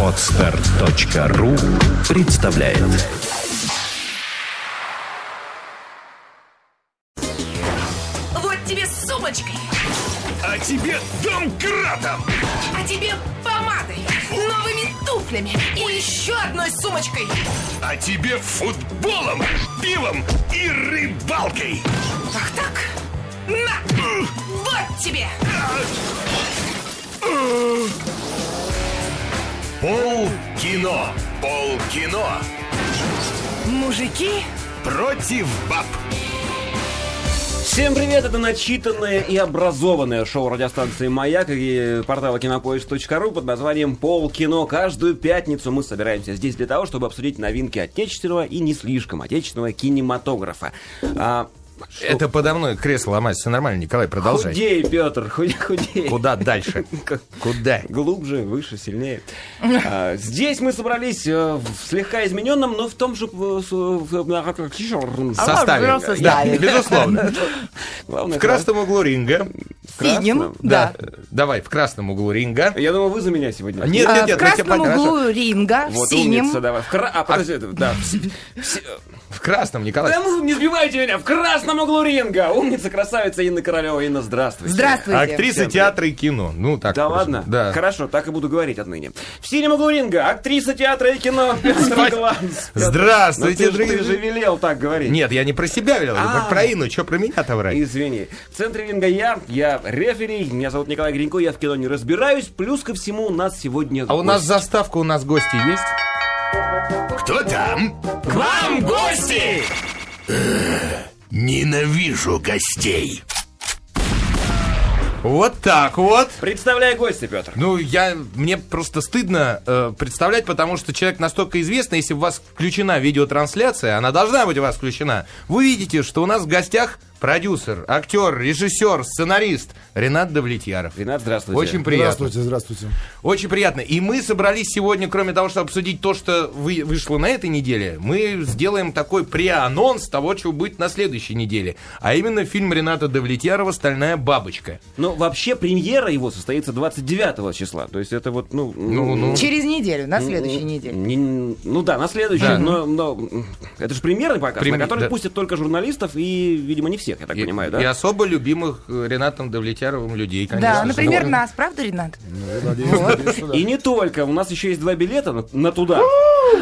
Отстар.ру представляет Вот тебе сумочкой, А тебе домкратом! а тебе помадой, новыми туфлями и еще одной сумочкой. А тебе футболом, пивом и рыбалкой! Ах так? На! Вот тебе! Пол кино! Пол кино! Мужики, Против баб! Всем привет, это начитанное и образованное шоу радиостанции «Маяк» и портала кинопоиск.ру под названием «Пол кино». Каждую пятницу мы собираемся здесь для того, чтобы обсудить новинки отечественного и не слишком отечественного кинематографа. А, Это подо мной кресло ломается, все нормально, Николай, продолжай. худей, Петр, худей, худей. Куда дальше? Куда? Глубже, выше, сильнее. А, здесь мы собрались э, в слегка измененном, но в том же... в- Составе. в. Да, безусловно. В красном углу ринга. Синим, красном, да. Давай, в красном углу ринга. Я думал, вы за меня сегодня. Нет, А, нет, в нет, мы тебя красном покрасим. углу ринга, в Вот умница, давай. В. А, подожди, да. В красном, Николай. Да ну, не сбивайте меня! В красном углу ринга! Умница, красавица Инна Королева. Инна, здравствуйте. Здравствуйте. Актриса Всем театра и кино. Ну, так. Да просто. ладно? Да. Хорошо, так и буду говорить отныне. В синем углу ринга актриса театра и кино Петр Гланс. Здравствуйте, Ну, ты, же- дорогие ты же велел так говорить. Нет, я не про себя велел, я А. про Инну. Что про меня-то врать? Извини. В центре ринга я, я рефери, меня зовут Николай Гринько, я в кино не разбираюсь. Плюс ко всему у нас сегодня А у нас заставка, у нас гости есть? Кто там? К вам гости! Ненавижу гостей! Вот так вот. Представляй гостя, Петр. Ну, я, мне просто стыдно э, представлять, потому что человек настолько известный, если у вас включена видеотрансляция, она должна быть у вас включена, вы видите, что у нас в гостях продюсер, актер, режиссер, сценарист Ренат Давлетьяров. Ренат, здравствуйте. Очень приятно. Здравствуйте, здравствуйте. Очень приятно. И мы собрались сегодня, кроме того, чтобы обсудить то, что вы, вышло на этой неделе, мы сделаем такой преанонс того, что будет на следующей неделе. А именно фильм Рената Давлетьярова «Стальная бабочка». Ну, вообще, премьера его состоится 29 числа. То есть это вот, ну... Ну, ну. Через неделю, на следующей неделе. Не- ну да, на следующий, Да. но, но это же премьерный показ, Прем- на который да. пустят только журналистов и, видимо, не всех, я так И, понимаю, да? и особо любимых э, Ренатом Давлетьяровым людей, конечно. Да, например, Вот. нас, правда, Ренат? Ну. И не только, у нас еще есть два билета на, туда.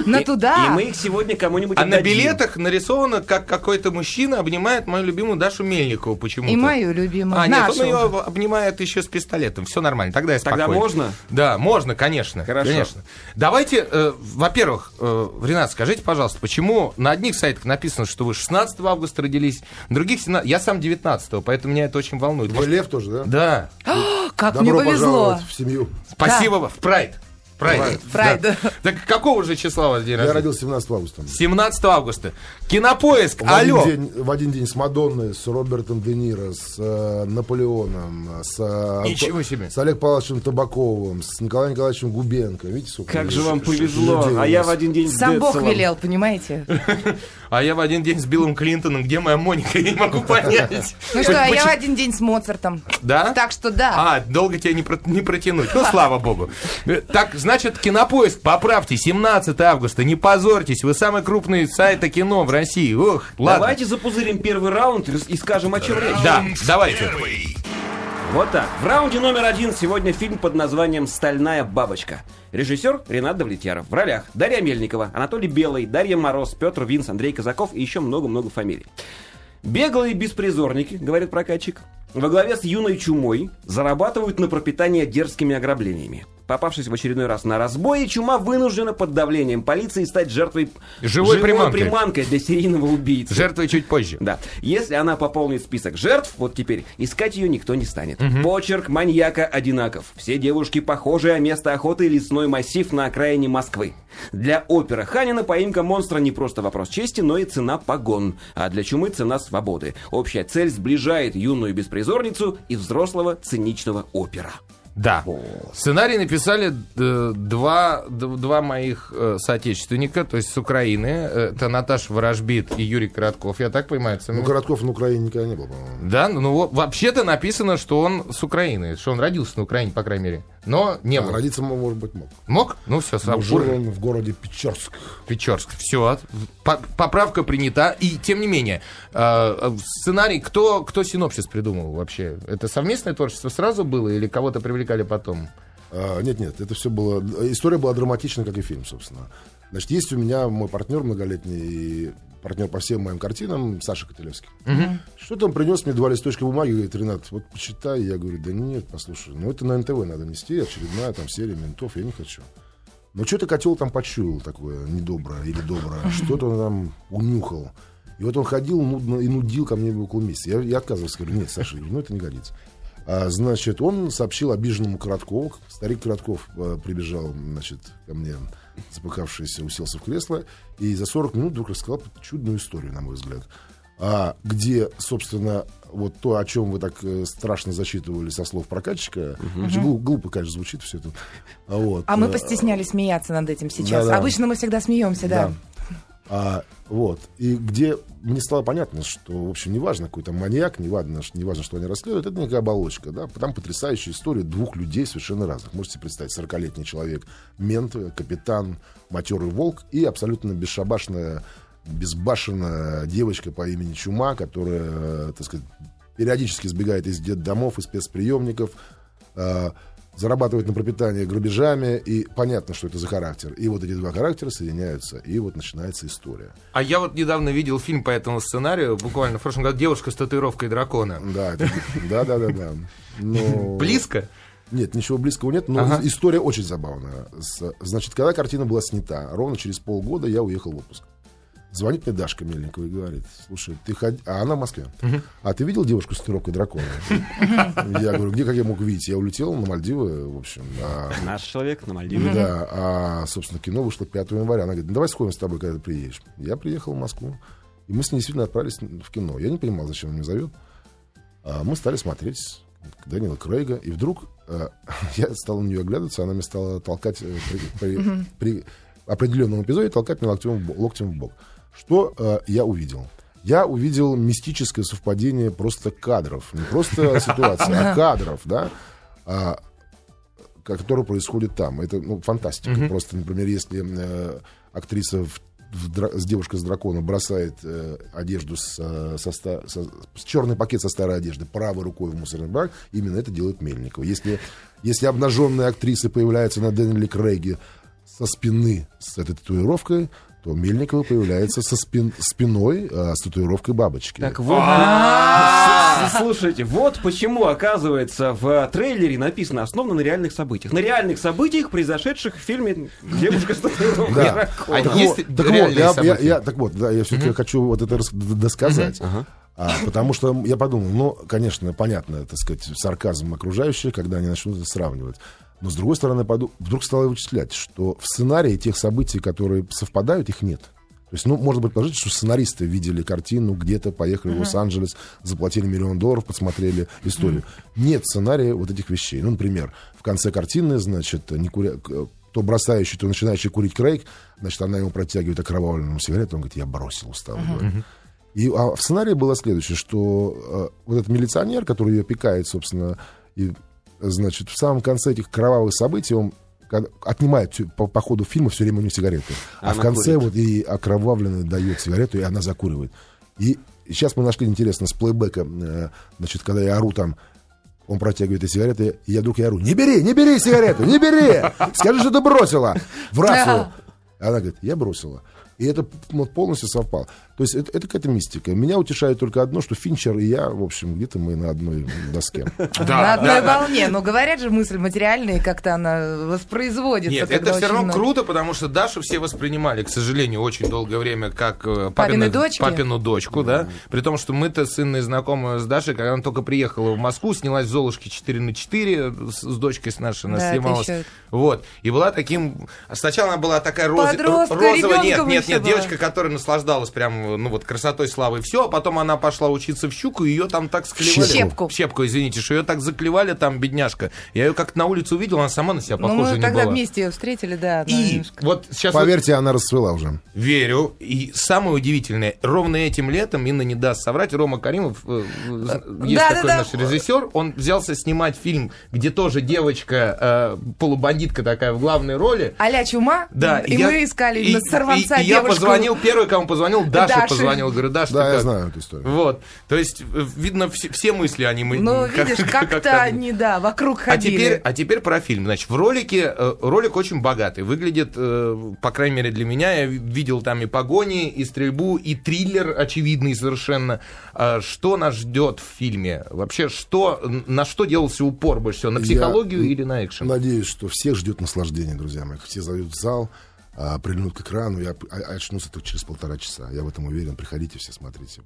На туда. И мы их сегодня кому-нибудь А на билетах нарисовано, как какой-то мужчина обнимает мою любимую Дашу Мельникову почему-то. И мою любимую. А, нет, он ее обнимает еще с пистолетом. Все нормально, тогда я Тогда спокоен. можно? Да, можно, конечно. Хорошо. Конечно. Давайте, э, во-первых, э, Ренат, скажите, пожалуйста, почему на одних сайтах написано, что вы 16 августа родились, на других 17... Я сам 19 поэтому меня это очень волнует. Вы лев тоже, да? Да. Как мне Добро повезло. пожаловать в семью. Спасибо, в Прайд. Прайд. Прайд. Да. Так какого же числа у вас день Я рождения? родился 17 августа. 17 августа. Кинопоиск, В один, алло. день, в один день с Мадонной, с Робертом Де Ниро, с э, Наполеоном, с, э, Ничего Анто- себе. с Олег Павловичем Табаковым, с Николаем Николаевичем Губенко. Видите, сколько Как же вам повезло, а я в один день с Сам Бог велел, понимаете? А я в один день с Биллом Клинтоном. Где моя Моника? Я не могу понять. Ну что, а я в один день с Моцартом. Да? Так что да. А, долго тебя не, про- не протянуть. Ну, слава богу. Э, Так, значит, Кинопоиск, поправьте, 17 августа, не позорьтесь, вы самый крупный сайт о кино в России. Ох, ладно. Давайте запузырим первый раунд и скажем, о чем речь. Да, давайте. Первый! Вот так. В раунде номер один сегодня фильм под названием «Стальная бабочка». Режиссер Ренат Давлетьяров. В ролях Дарья Мельникова, Анатолий Белый, Дарья Мороз, Петр Винс, Андрей Казаков и еще много-много фамилий. Беглые беспризорники, говорит прокатчик, во главе с юной чумой зарабатывают на пропитание дерзкими ограблениями. Попавшись в очередной раз на разбой, чума вынуждена под давлением полиции стать жертвой Живой приманкой. приманкой для серийного убийцы. Жертвы чуть позже. Да. Если она пополнит список жертв, вот теперь искать ее никто не станет. Почерк маньяка одинаков. Все девушки похожи, а место охоты лесной массив на окраине Москвы. Для опера Ханина поимка монстра не просто вопрос чести, но и цена погон. А для чумы цена свободы. Общая цель сближает юную беспризорницу и взрослого циничного опера. Да. Сценарий написали э, два, два моих э, соотечественника, то есть с Украины. Это Наташа Ворожбит и Юрий Коротков. Я так понимаю, это Ну, Коротков на Украине никогда не был, по-моему. Да, ну вот вообще-то написано, что он с Украины, что он родился на Украине, по крайней мере. Но не А, был. родиться, может быть, мог. Мог? Ну все, сразу. жил он в городе Печорск. Печорск. Все. Поправка принята. И тем не менее, э, сценарий, кто, кто синопсис придумал вообще? Это совместное творчество сразу было или кого-то привлекали потом? А, Нет, нет, это все было... История была драматична, как и фильм, собственно. Значит, есть у меня мой партнер многолетний, и партнер по всем моим картинам, Саша Котелевский. Что-то он принес мне два листочка бумаги, говорит, Ренат, вот почитай. Я говорю, да нет, послушай, ну это на НТВ надо нести, очередная там серия ментов, я не хочу. Но что-то котел там почуял такое недоброе или доброе, что-то он там унюхал. И вот он ходил нудно и нудил ко мне около месяца. Я, я отказывался, говорю, нет, Саша, ну это не годится. А, значит, он сообщил обиженному Короткову. Старик Коротков э, прибежал, значит, ко мне, запыхавшийся, уселся в кресло, и за 40 минут вдруг рассказал чудную историю, на мой взгляд. А, где, собственно, вот то, о чем вы так э, страшно зачитывали со слов прокатчика, очень глу- глупо, конечно, звучит все это. А, вот, А мы э, постеснялись смеяться над этим сейчас. Да-да. Обычно мы всегда смеемся, да. да. А, вот. И где мне стало понятно, что, в общем, неважно, какой там маньяк, неважно, неважно, что они расследуют, это некая оболочка, да. Там потрясающая история двух людей совершенно разных. Можете представить, 40-летний человек, мент, капитан, матерый волк и абсолютно бесшабашная, безбашенная девочка по имени Чума, которая, э, так сказать, периодически сбегает из детдомов, из спецприемников, э, зарабатывает на пропитание грабежами, и понятно, что это за характер. И вот эти два характера соединяются, и вот начинается история. А я вот недавно видел фильм по этому сценарию, буквально в прошлом году «Девушка с татуировкой дракона». Да, это- да, да, да, да. Но- Близко? Нет, ничего близкого нет, но Ага. история очень забавная. Значит, когда картина была снята, ровно через полгода я уехал в отпуск. Звонит мне Дашка Мельникова и говорит, слушай, ты ходи... А она в Москве. А ты видел девушку с татуировкой дракона? Я говорю, где, как я мог видеть? Я улетел на Мальдивы, в общем. Наш человек на Мальдивах. Да, а, собственно, кино вышло 5 января. Она говорит, ну давай сходим с тобой, когда ты приедешь. Я приехал в Москву, и мы с ней действительно отправились в кино. Я не понимал, зачем он меня зовет. А мы стали смотреть Дэниела Крейга, и вдруг э, я стал на нее оглядываться, она мне стала толкать э, при, определенном эпизоде, толкать меня локтем, локтем в бок. Что э, я увидел? Я увидел мистическое совпадение просто кадров. Не просто ситуации, а кадров, да? А, ко- которое происходит там. Это ну, фантастика. Просто, например, если э, актриса в- с девушкой с дракона бросает э, одежду с, э, со со- с черный пакет со старой одежды правой рукой в мусорный бак, именно это делает Мельникова. Если, если обнаженная актриса появляется на Дэниеле Крейге со спины с этой татуировкой, то Мельникова появляется со спин, спиной э, с татуировкой бабочки. Так вот, с- слушайте, вот почему, оказывается, в трейлере написано «основано на реальных событиях». На реальных событиях, произошедших в фильме «Девушка с татуировкой дракона». А Так вот, я, я- события? я- так вот, да, я все-таки хочу вот это досказать. А, потому что я подумал, ну, конечно, понятно, так сказать, сарказм окружающих, когда они начнут это сравнивать. Но, с другой стороны, вдруг стало вычислять, что в сценарии тех событий, которые совпадают, их нет. То есть, ну, может быть, положить, что сценаристы видели картину, где-то поехали в Лос-Анджелес, заплатили миллион долларов, посмотрели историю. Нет сценария вот этих вещей. Ну, например, в конце картины, значит, не куря... к- то бросающий, то начинающий курить Крейг, значит, она ему протягивает окровавленную сигарету, он говорит, я бросил, устал. говорит. И а в сценарии было следующее, что э, вот этот милиционер, который ее пикает, собственно, и, значит, в самом конце этих кровавых событий он отнимает по, по ходу фильма все время у нее сигареты. А Она в конце курит. вот и окровавленный дает сигарету, и она закуривает. И сейчас мы нашли, интересно, с плейбека, э, значит, когда я ору там, он протягивает эти сигареты, и я вдруг я ору, не бери, не бери сигарету, не бери! Скажи, что ты бросила в рацию. Она говорит, я бросила. И это вот полностью совпало. То есть это, это какая-то мистика. Меня утешает только одно, что Финчер и я, в общем, где-то мы на одной доске. на одной волне. Но говорят же, мысль материальная, и как-то она воспроизводится. Нет, это все равно круто, потому что Дашу все воспринимали, к сожалению, очень долгое время как э, папину дочку, да. При том, что мы-то с Инной знакомы с Дашей, когда она только приехала в Москву, снялась в Золушке 4 на 4 с, дочкой с нашей, она снималась. Вот. И была таким... Сначала она была такая розовая. Нет, нет, нет, девочка, которая наслаждалась прям ну вот красотой, славой, все, а потом она пошла учиться в щуку, и ее там так склевали. Щепку. Щепку, извините, что ее так заклевали там, бедняжка. Я ее как-то на улице увидел, она сама на себя Ну, похожа мы не тогда была. вместе ее встретили, да. И немножко- вот сейчас вот Поверьте, она расцвела уже. верю. И самое удивительное, ровно этим летом, Инна не даст соврать, Рома Каримов, э, э, есть такой да-да-да. наш режиссер, он взялся снимать фильм, где тоже девочка, э, полубандитка такая в главной роли. А-ля чума. Да, И я- мы искали и- на сорванца и- и я позвонил, первый, кому позвонил, Даша Даше. позвонил. Говорю, Даша, Да, ты я как?» знаю эту историю. Вот, то есть, э, видно, все, все мысли они мы... Ну, как- видишь, как- как-то как-то они, да, вокруг а ходили. теперь, а теперь про фильм. Значит, в ролике э, ролик очень богатый. Выглядит, э, по крайней мере, для меня. Я ви- видел там и погони, и стрельбу, и триллер очевидный совершенно. А Что нас ждет в фильме? Вообще, что, на что делался упор больше всего? На Я психологию или на экшен? Надеюсь, что всех ждет наслаждение, друзья мои. Все зовут в зал, а, прильнут к экрану. Я а- очнусь только через полтора часа. Я в этом уверен. Приходите все, смотрите.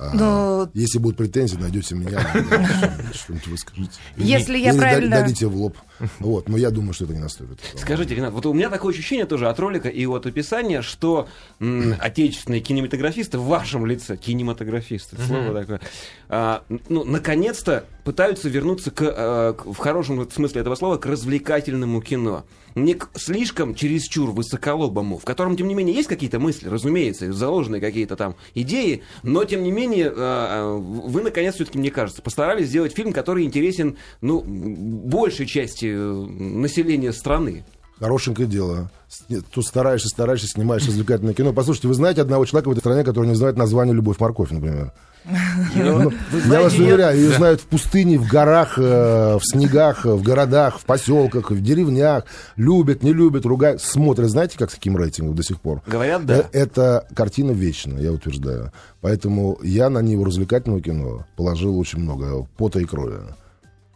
А, Ну, Если будут претензии, найдете меня, что- что-нибудь выскажите. Если я правильно- Дадите в лоб. Вот, но я думаю, что это не наступит. Скажите, Ренат, вот у меня такое ощущение тоже от ролика и от описания, что отечественные кинематографисты в вашем лице, кинематографисты, слово такое, а, ну, наконец-то пытаются вернуться к, э, к- в хорошем смысле этого слова, к развлекательному кино. Не к слишком чересчур высоколобому, в котором, тем не менее, есть какие-то мысли, разумеется, заложенные какие-то там идеи, но, тем не менее, э, э, вы, наконец, все-таки, мне кажется, постарались сделать фильм, который интересен, ну, большей части э, населения страны. Хорошенькое дело. Тут стараешься, стараешься, снимаешь развлекательное кино. Послушайте, вы знаете одного человека в этой стране, который не знает название «Любовь морковь», например? Ну, я вас уверяю, ее знают в пустыне, в горах, э, в снегах, э, в городах, в поселках, в деревнях. Любят, не любят, ругают, смотрят. Знаете, как с каким рейтингом до сих пор? Говорят, да. Э, Это картина вечная, я утверждаю. Поэтому я на него развлекательного кино положил очень много пота и крови.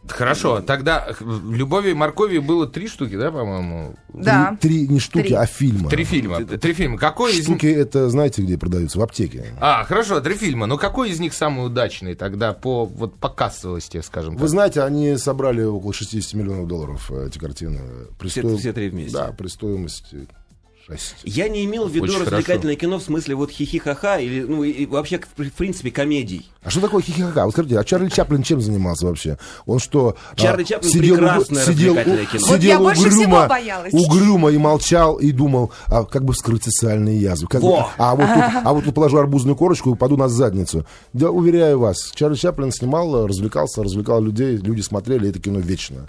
Хорошо, тогда «Любови и моркови» было три штуки, да, по-моему? да. Три, три не штуки, Три. а фильма. Три фильма. Три фильма. Какой из них... Штуки это, знаете, где продаются? В аптеке. А, хорошо, три фильма. Но какой из них самый удачный тогда по, вот, по кассовости, скажем Вы так? знаете, они собрали около 60 миллионов долларов, э, эти картины. При Все- стоим- все три вместе. Да, при стоимости 6. Я не имел в виду Очень развлекательное кино в смысле вот хихи-ха-ха или, ну, и, вообще, в, принципе, комедий. А что такое хихихаха? Вот скажите, а Чарли Чаплин чем занимался вообще? Он что, Чарли а, Чаплин сидел, прекрасное сидел, развлекательное кино. Вот я сидел больше угрюмо, всего боялась. угрюмо и молчал, и думал, а как бы вскрыть социальные язвы. Как бы- Во! а, вот тут, а вот тут положу арбузную корочку и упаду на задницу. Да, уверяю вас, Чарли Чаплин снимал, развлекался, развлекал людей, люди смотрели, это кино вечно.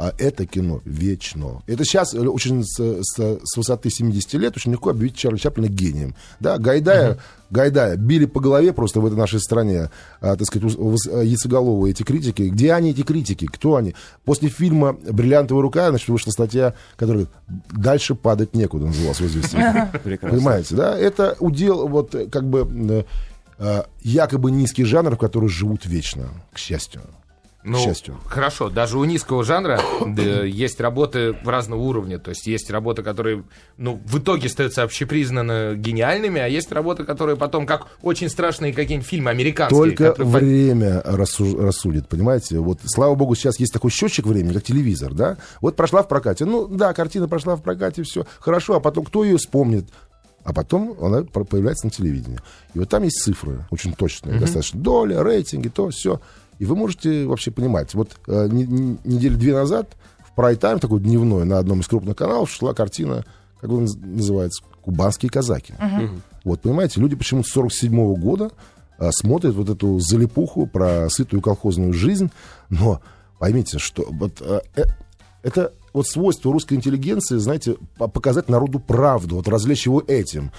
А это кино вечно. Это сейчас э, очень с, с- с высоты 70 лет очень легко объявить Чарли Чаплина гением. Да, Гайдая, Гайдая били по голове просто в этой нашей стране, а, так сказать, яйцеголовые эти критики. Где они, эти критики? Кто они? После фильма «Бриллиантовая рука», значит, вышла статья, которая «Дальше падать некуда» называлась в известии. Прекрасно. Понимаете, да? Это удел, вот, э, как бы, якобы низкий жанр, в который живут вечно, к счастью. Ну, к счастью. хорошо, даже у низкого жанра да, есть работы разного уровня. То есть есть работы, которые ну, в итоге остаются общепризнанно гениальными, а есть работы, которые потом, как очень страшные какие-нибудь фильмы американские. Только которые время рассу- рассудит, понимаете? Вот, слава богу, сейчас есть такой счетчик времени, как телевизор, да? Вот прошла в прокате. Ну, да, картина прошла в прокате, все. Хорошо, а потом кто ее вспомнит? А потом она появляется на телевидении. И вот там есть цифры, очень точные, достаточно. Доля, рейтинги, то, все. И вы можете вообще понимать. Вот э, не- не- недели две назад в прайм-тайм, такой дневной, на одном из крупных каналов шла картина, как он наз- называется, «Кубанские казаки». Вот, понимаете, люди почему-то с 47 года а, смотрят вот эту залипуху про сытую колхозную жизнь, но поймите, что вот, а, э, это вот свойство русской интеллигенции, знаете, по- показать народу правду, вот развлечь его этим.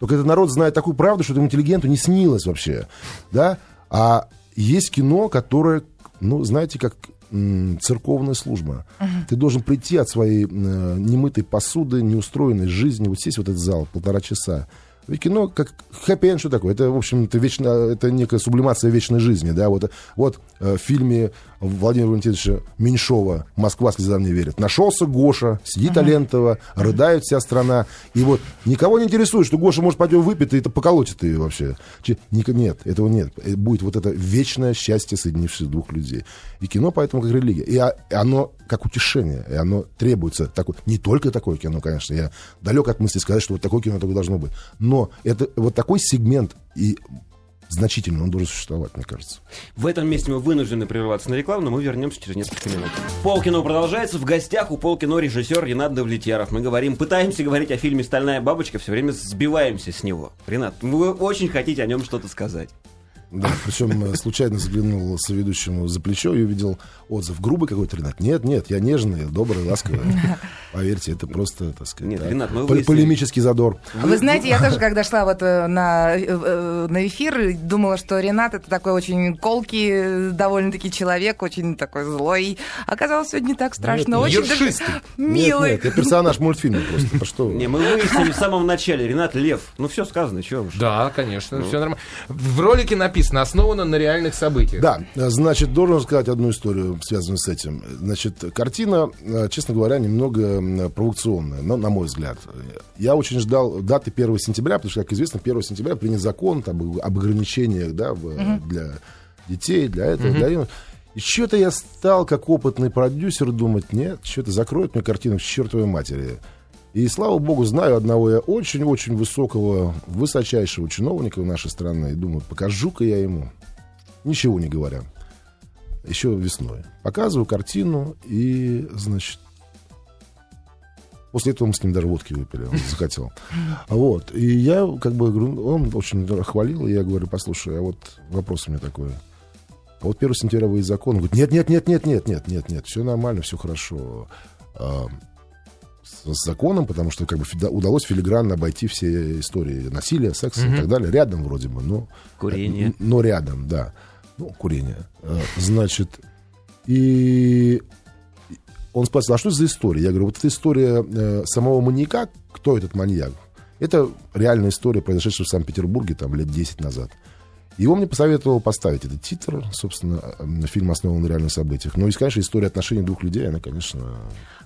Только этот народ знает такую правду, что этому интеллигенту не снилось вообще, да? А есть кино, которое, ну, знаете, как церковная служба. Ты должен прийти от своей э, немытой посуды, неустроенной жизни, вот сесть в этот зал полтора часа. Ведь кино как хэппи-энд, что такое? Это, в общем, это, вечно, это некая сублимация вечной жизни, да, вот, вот э, в фильме Владимира Валентиновича Меньшова «Москва слезам не верит». Нашелся Гоша, сидит Алентова, рыдает вся страна. И вот никого не интересует, что Гоша может пойдем выпить, и это поколотит ее вообще. Нет, этого нет. Э, Будет вот это вечное счастье соединивших двух людей. И кино поэтому как религия. И а- и оно как утешение, и оно требуется. Такое, не только такое кино, конечно. Я далек от мысли сказать, что вот такое кино только должно быть. Но это вот такой сегмент и значительно он должен существовать, мне кажется. В этом месте мы вынуждены прерваться на рекламу, но мы вернемся через несколько минут. Полкино продолжается. В гостях у Полкино режиссер Ренат Давлетьяров. Мы говорим, пытаемся говорить о фильме «Стальная бабочка», все время сбиваемся с него. Ренат, вы очень хотите о нем что-то сказать. Да, причем э, случайно заглянул соведущему за плечо и увидел отзыв. Грубый какой-то Ренат. Нет, нет, я нежный, добрый, ласковый. Поверьте, это просто, так сказать, Нет, да, Ренат, мы выяснили. полемический задор. Вы знаете, я тоже, когда шла вот э, на, э, на эфир, думала, что Ренат это такой очень колкий, довольно-таки человек, очень такой злой. Оказалось, все не так страшно. Нет, очень даже милый. Нет, нет, я персонаж мультфильма просто. Что? Не, мы выяснили в самом начале. Ренат Лев. Ну, все сказано, чего уж. Да, конечно, все нормально. В ролике написано, основано на реальных событиях. Да, значит, должен сказать одну историю, связанную с этим. Значит, картина, э, честно говоря, немного провокационная, но, на мой взгляд. Я очень ждал даты 1 сентября, потому что, как известно, 1 сентября принят закон там, об ограничениях да, в- для детей, для этого, для юношей. И что-то я стал, как опытный продюсер, думать, нет, что-то закроют мне картину к чертовой матери. И, слава богу, знаю одного я очень-очень высокого, высочайшего чиновника в нашей страны. И думаю, покажу-ка я ему. Ничего не говоря. Еще весной. Показываю картину, и, значит, после этого мы с ним даже водки выпили, он захотел. Вот. И я, как бы, он очень хвалил, и я говорю, послушай, а вот вопрос у меня такой. А вот 1 сентября выйдет закон. Он говорит, нет, нет, нет, нет, нет, нет, нет, нет, все нормально, все хорошо. С, законом, потому что как бы удалось филигранно обойти все истории насилия, секса и так далее. Рядом вроде бы, но... Курение. Н- Но рядом, да. Ну, курение. А, Значит, и он спросил, а что это за история? Я говорю, вот эта история э, самого маньяка, кто этот маньяк? Это реальная история, произошедшая в Санкт-Петербурге там лет 10 назад. Он мне посоветовал поставить этот титр, собственно, э, фильм основан на реальных событиях. Но, и, конечно, история отношений двух людей, она, конечно,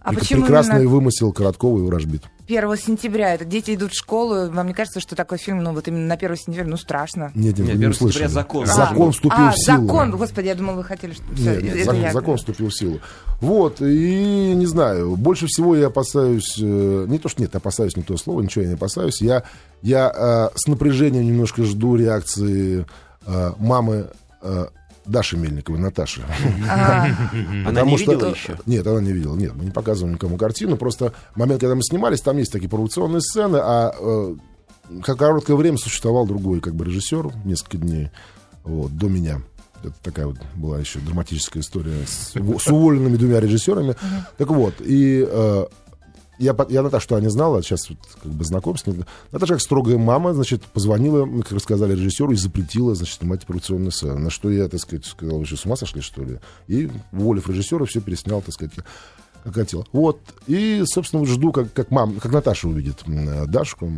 А прекрасный именно- вымысел Короткова и Уражбит. 1 сентября, это дети идут в школу. Вам не кажется, что такой фильм, ну вот именно на 1 сентября, ну страшно? Нет, нет, Нет, вы не 1 сентября услышали. закон. Закон А, вступил а, в силу. закон, господи, я думала, вы хотели, что... всё, Нет, нет, это закон, я- закон вступил в силу. Вот, и не знаю, больше всего я опасаюсь, э, не то, что нет, опасаюсь не то слово, ничего я не опасаюсь, я, я э, с напряжением немножко жду реакции э, мамы э, Даши Мельниковой, Наташи. Ага. Она Потому не что- видела еще? Нет, она не видела. Нет, мы не показываем никому картину. Просто момент, когда мы снимались, там есть такие провокационные сцены, а э, как короткое время существовал другой как бы режиссер, несколько дней, вот, до меня. Это такая вот была еще драматическая история с, с уволенными двумя режиссерами. Так вот, и э, я, я Наташа что не знала, сейчас вот как бы знаком с ней. Наташа, как строгая мама, значит, позвонила, как рассказали режиссеру, и запретила, значит, снимать провокационные сцены. На что я, так сказать, сказал, вы что, с ума сошли, что ли? И, уволив режиссера, все переснял, так сказать, как хотел. Вот. И, собственно, вот жду, как, как мам, как Наташа увидит м, Дашку.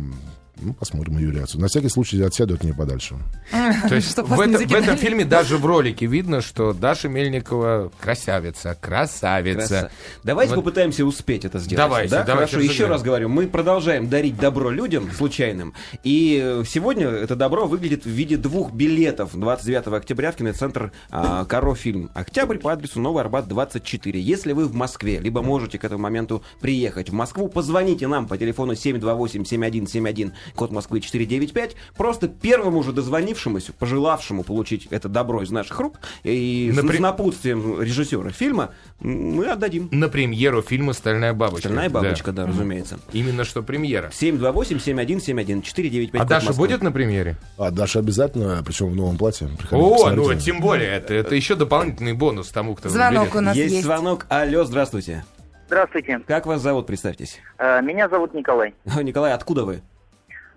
Ну, посмотрим ее реакцию. На всякий случай отсяду от нее подальше. То есть в, это- этом фильме даже в ролике видно, что Даша Мельникова красавица, красавица. Краса. Давайте Вот. попытаемся успеть это сделать. Давайте, да? давайте Хорошо, еще раз говорю, мы продолжаем дарить добро людям случайным. И э, сегодня это добро выглядит в виде двух билетов 29 октября в киноцентр а, Каро фильм. Октябрь по адресу Новый Арбат 24. Если вы в Москве, либо можете к этому моменту приехать в Москву, позвоните нам по телефону 728-7171, код Москвы 495. Просто первому же дозвонившемуся, пожелавшему получить это добро из наших рук и с- Напри- с напутствием режиссера фильма, мы отдадим. На премьеру фильма «Стальная бабочка». Стальная Да. бабочка, да, разумеется. Именно что премьера. 728-7171, 495. А Даша Москвы. будет на премьере? А Даша обязательно, причем в новом платье. Приходите, О, ну тем более, это, это еще дополнительный бонус тому, кто Звонок у нас есть, есть. звонок. Алло, здравствуйте. Здравствуйте. Как вас зовут, представьтесь? Э, Меня зовут Николай. Николай, откуда вы?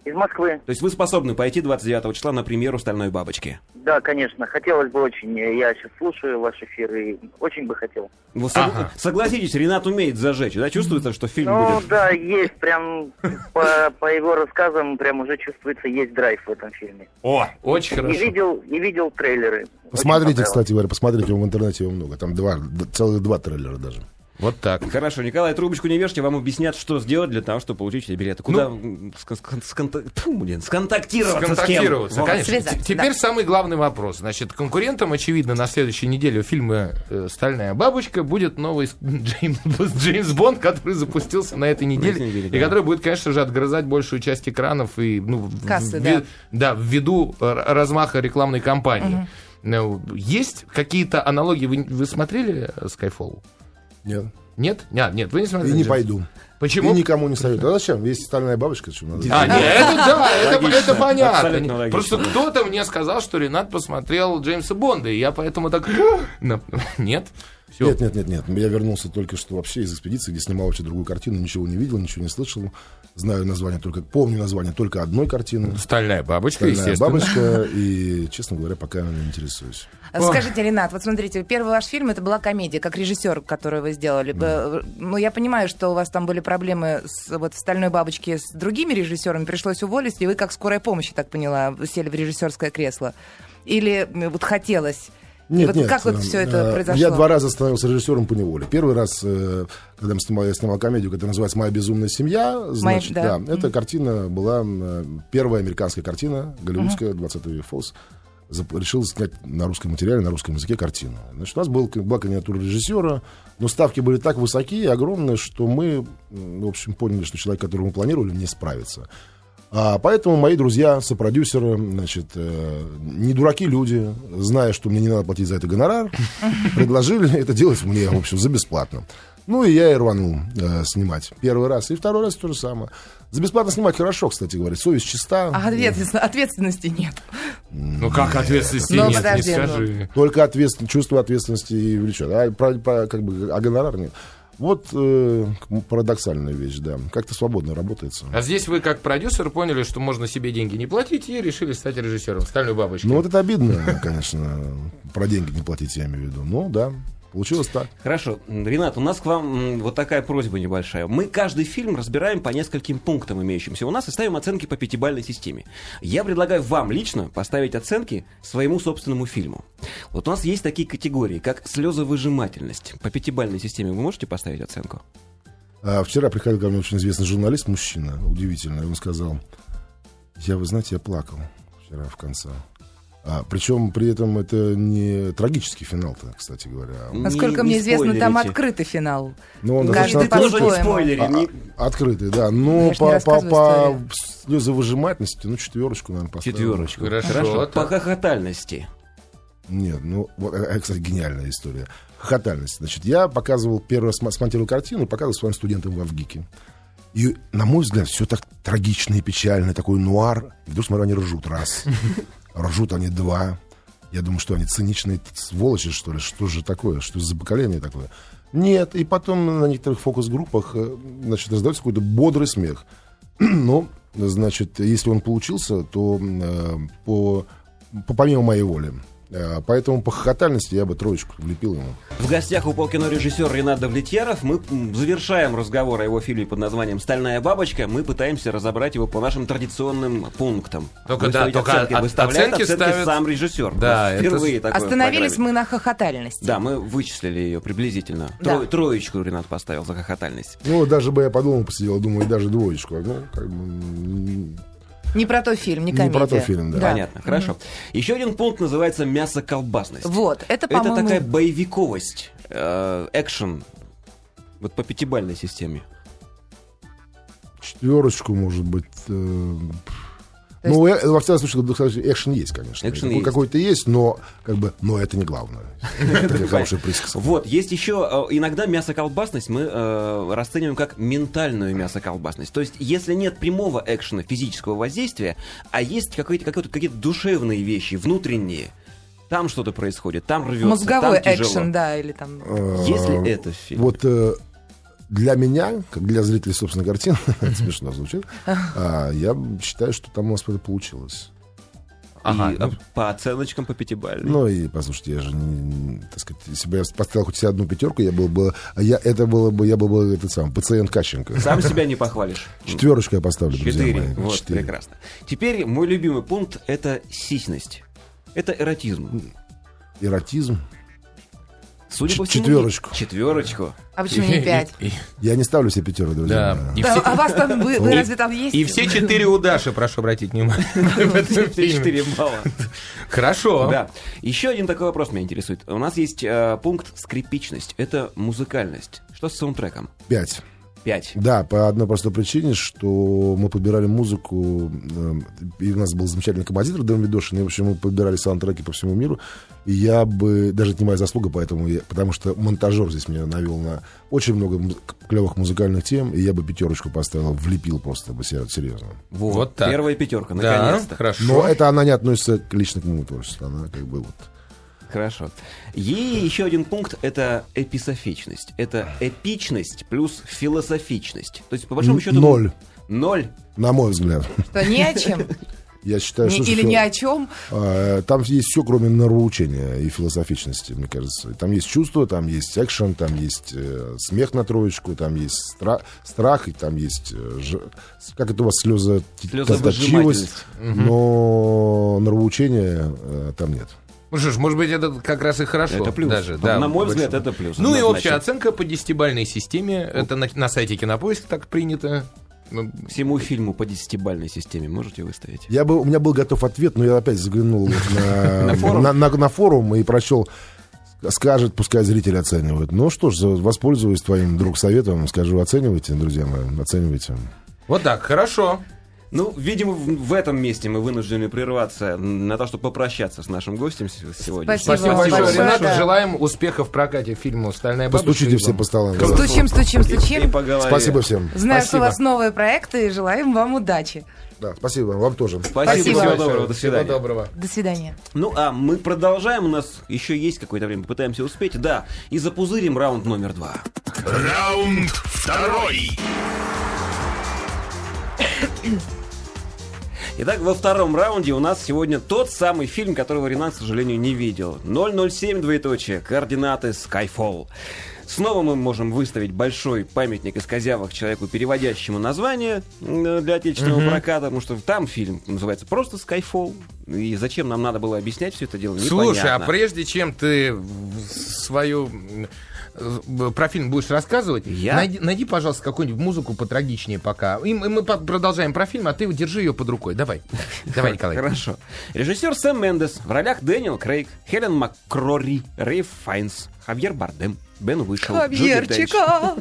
Из Москвы. То есть вы способны пойти 29 числа на премьеру «Стальной бабочки». Да, конечно. Хотелось бы очень. Я сейчас слушаю ваш эфир и очень бы хотел. Вы сог- Ага. Согласитесь, Ренат умеет зажечь, да? Чувствуется, что фильм Ну будет... да, есть прям по, по его рассказам прям уже чувствуется есть драйв в этом фильме. О, очень Не хорошо. видел, не видел трейлеры. Посмотрите, кстати говоря, посмотрите, в интернете его много. Там два, целых два трейлера даже. Вот так. Хорошо, Николай, трубочку не вешайте, вам объяснят, что сделать для того, чтобы получить эти билеты. Куда ска- сконта- Тьфу, блин, сконтактироваться, Сконтактироваться, с кем? Конечно. Теперь да. самый главный вопрос. Значит, конкурентом, очевидно, на следующей неделе у фильма э, «Стальная бабочка» будет новый Джеймс, Джеймс Бонд, который запустился на этой неделе, и да. который будет, конечно же, отгрызать большую часть экранов и, ну, Кассы, в- да. да, ввиду р- размаха рекламной кампании. Ну, Есть какие-то аналогии? Вы, вы смотрели э, Skyfall? Нет. Нет? Нет, нет, вы не И смотрели. не Джеймс? пойду. Почему? И никому не советую. А зачем? Есть стальная бабочка, что надо. А, нет, это да, это, это понятно. Просто кто-то мне сказал, что Ренат посмотрел Джеймса Бонда, и я поэтому так... Нет? Все. Нет, нет, нет, нет. Я вернулся только что вообще из экспедиции, где снимал вообще другую картину, ничего не видел, ничего не слышал. Знаю название только, помню название только одной картины. Стальная бабочка, Стальная естественно. бабочка, и, честно говоря, пока не интересуюсь. Скажите, Ренат, вот смотрите, первый ваш фильм это была комедия, как режиссер, который вы сделали. Э, Ну, я понимаю, что у вас там были проблемы с, вот, в «Стальной бабочке» с другими режиссерами, пришлось уволить, и вы как скорая помощь, я так поняла, сели в режиссерское кресло. Или вот хотелось? И Нет, вот нет. как вот э, все это э, произошло? Я два раза становился режиссером по неволе. Первый раз, э, когда мы снимали, я снимал комедию, которая называется «Моя безумная семья». Значит, да. да. Эта картина была первая американская картина, голливудская, 20 век ФОС. Зап- Решил снять на русском материале, на русском языке картину. Значит, у нас был, была кандидатура режиссера, но ставки были так высокие и огромные, что мы, в общем, поняли, что человек, которого мы планировали, не справится. А, поэтому мои друзья, сопродюсеры, значит, э, не дураки люди, зная, что мне не надо платить за это гонорар, предложили это делать мне, в общем, за бесплатно. Ну и я и рванул э, снимать первый раз. И второй раз то же самое. За бесплатно снимать хорошо, кстати говоря. Совесть чиста. А ответственно- ответственности нет. Ну как ответственности Ну, нет, подожди, не скажи. Только ответствен- чувство ответственности и влечет. А, про- про- как бы, а гонорар нет. Вот э, парадоксальная вещь, да. Как-то свободно работается. А здесь вы как продюсер поняли, что можно себе деньги не платить и решили стать режиссером «Стальной бабочки». Ну вот это обидно, конечно, про деньги не платить, я имею в виду. Ну да, получилось так. Хорошо. Ренат, у нас к вам вот такая просьба небольшая. Мы каждый фильм разбираем по нескольким пунктам имеющимся у нас и ставим оценки по пятибалльной системе. Я предлагаю вам лично поставить оценки своему собственному фильму. Вот у нас есть такие категории, как слезовыжимательность. По пятибалльной системе вы можете поставить оценку? А вчера приходил ко мне очень известный журналист, мужчина, удивительно, и он сказал, я, вы знаете, я плакал вчера в конце. А, причем при этом это не трагический финал-то, кстати говоря. Насколько Не- мне не известно, там спойлерите. открытый финал. Ну, он Каждый достаточно Тоже не спойлери. А, не- а, открытый, да. Но по, по, по слезовыжимательности, ну, четверочку, наверное, поставил. Четверочку. Хорошо, По так. хохотальности. Нет, ну, вот, э, кстати, гениальная история. Хохотальность. Значит, я показывал, первый раз см- смонтировал картину, показывал своим студентам в Авгике. И, на мой взгляд, все так трагично и печально, такой нуар. И вдруг смотрю, они ржут раз. Ржут они два. Я думаю, что они циничные сволочи, что ли? Что же такое? Что за поколение такое? Нет. И потом на некоторых фокус-группах, э, значит, раздается какой-то бодрый смех. Ну, значит, если он получился, то э, по, по- помимо моей воли. Э, Поэтому по хохотальности я бы троечку влепил ему. В гостях у полкино режиссер Ренат Давлетьяров. Мы завершаем разговор о его фильме под названием «Стальная бабочка». Мы пытаемся разобрать его по нашим традиционным пунктам. Только, Выставить да, только оценки. от- Выставляет оценки оценки ставит- сам режиссер. Да, Вот это Впервые такое Остановились мы на хохотальности. Да, мы вычислили ее приблизительно. Да. Тро- Троечку Ренат поставил за хохотальность. Ну, даже бы я подумал, посидел, думаю, даже двоечку. Ну, как бы, Не про то фильм, не Не комедия. про то фильм, да. Понятно, хорошо. Еще один пункт называется «мясо-колбасность». Вот, это, Это по-моему... такая боевиковость, э, экшен. Вот по пятибалльной системе. четверочку, может быть. То Ну, э, во всяком случае, достаточно экшен есть, конечно. Экшен есть. Какой-то есть, но как бы, но это не главное. Это хорошая присказка. Вот, есть еще, э, иногда мясо-колбасность мы э, расцениваем как ментальную мясо-колбасность. То есть, если нет прямого экшена, физического воздействия, а есть какие-то, какие-то, какие-то душевные вещи, внутренние, там что-то происходит, там рвется, Мозговой там экшен, да, или там... Если Э, это фильм. Вот для меня, как для зрителей, собственно, картины, это смешно звучит, а, я считаю, что там у нас это получилось. Ага, и ну. а, по оценочкам по пятибалльной. Ну и послушайте, я же, не- так сказать, если бы я поставил хоть себе одну пятерку, я был бы, а я это было бы, я был бы этот сам пациент Кащенко. Сам себя не похвалишь. Четверочку я поставлю, друзья Четыре. мои. Вот, Четыре. прекрасно. Теперь мой любимый пункт — это сисьность. Это эротизм. Эротизм. Судя Ч- по всему, четверочку. Четверочку. А почему не пять? И, Я не ставлю себе пятерку, друзья да, и Да, все, а вас там, вы, вы разве там есть? и все четыре у Даши, прошу обратить внимание. в этом фильме. Четыре балла. Хорошо. Да. Еще один такой вопрос меня интересует. У нас есть э, пункт скрипичность. Это музыкальность. Что с саундтреком? Пять. Пять. Да, по одной простой причине, что мы подбирали музыку, э, и у нас был замечательный композитор Дэн Видошин, и, в общем, мы подбирали саундтреки по всему миру, и я бы, даже это не моя заслуга, поэтому я- потому что монтажер здесь меня навел на очень много клевых музыкальных тем, и я бы пятерочку поставил, влепил просто бы себя, серьезно. Вот, Вот так. Первая пятерка, Да, наконец-то. хорошо. Но это она не относится лично к моему творчеству, она как бы вот... Хорошо. И еще один пункт — это эписофичность. Это эпичность плюс философичность. То есть, по большому счету... ноль. Ноль. На мой взгляд. Что, ни о чем? Я считаю, что... Или ни о чем? А, Там есть все, кроме нравоучения и философичности, мне кажется. Там есть чувство, там есть экшен, там есть э, смех на троечку, там есть стра- страх, и там есть... э, ж- Как это у вас слеза... Слезовыжимательность. Но нравоучения э, там нет. Ну что ж, может быть, это как раз и хорошо. Это плюс. Даже, На да, мой большой. взгляд, это плюс. Ну и общая оценка по десятибальной системе. Это на, на сайте Кинопоиск так принято. Ну, Всему фильму по десятибальной системе можете выставить? Я бы, у меня был готов ответ, но я опять заглянул на, На форум? на, на- на и прочел, скажет, пускай зрители оценивают. Ну что ж, воспользуюсь твоим, друг, советом, скажу, оценивайте, друзья мои, оценивайте. вот так, хорошо. Ну, видимо, в, этом месте мы вынуждены прерваться на то, чтобы попрощаться с нашим гостем сегодня. Спасибо Спасибо большое, большое, Ренат. да. Желаем успехов в прокате фильма «Стальная бабочка». Постучите И все по столам. Стучим, стучим, И стучим. по голове. Спасибо всем. Знаю, что Спасибо. у вас новые проекты, и желаем вам удачи. Да, спасибо вам, вам тоже. Спасибо, Спасибо всего доброго, до Всего свидания. доброго. До свидания. Ну, а мы продолжаем, у нас еще есть какое-то время, попытаемся успеть, да, и запузырим раунд номер два. Раунд второй. Итак, во втором раунде у нас сегодня тот самый фильм, которого Ренат, к сожалению, не видел. 007, двоеточие, координаты Skyfall. Снова мы можем выставить большой памятник из козявок человеку, переводящему название э, для отечественного проката, потому что там фильм называется просто Skyfall. И зачем нам надо было объяснять все это дело, Слушай, а непонятно. прежде чем ты свою про фильм будешь рассказывать, Я? найди, найди, пожалуйста, какую-нибудь музыку потрагичнее пока. И мы, продолжаем про фильм, а ты держи ее под рукой. Давай. Давай, Николай. Хорошо. Режиссер Сэм Мендес. В ролях Дэниел Крейг, Хелен МакКрори, Рейф Файнс, Хавьер Бардем, Бен Вышел. Хавьерчика!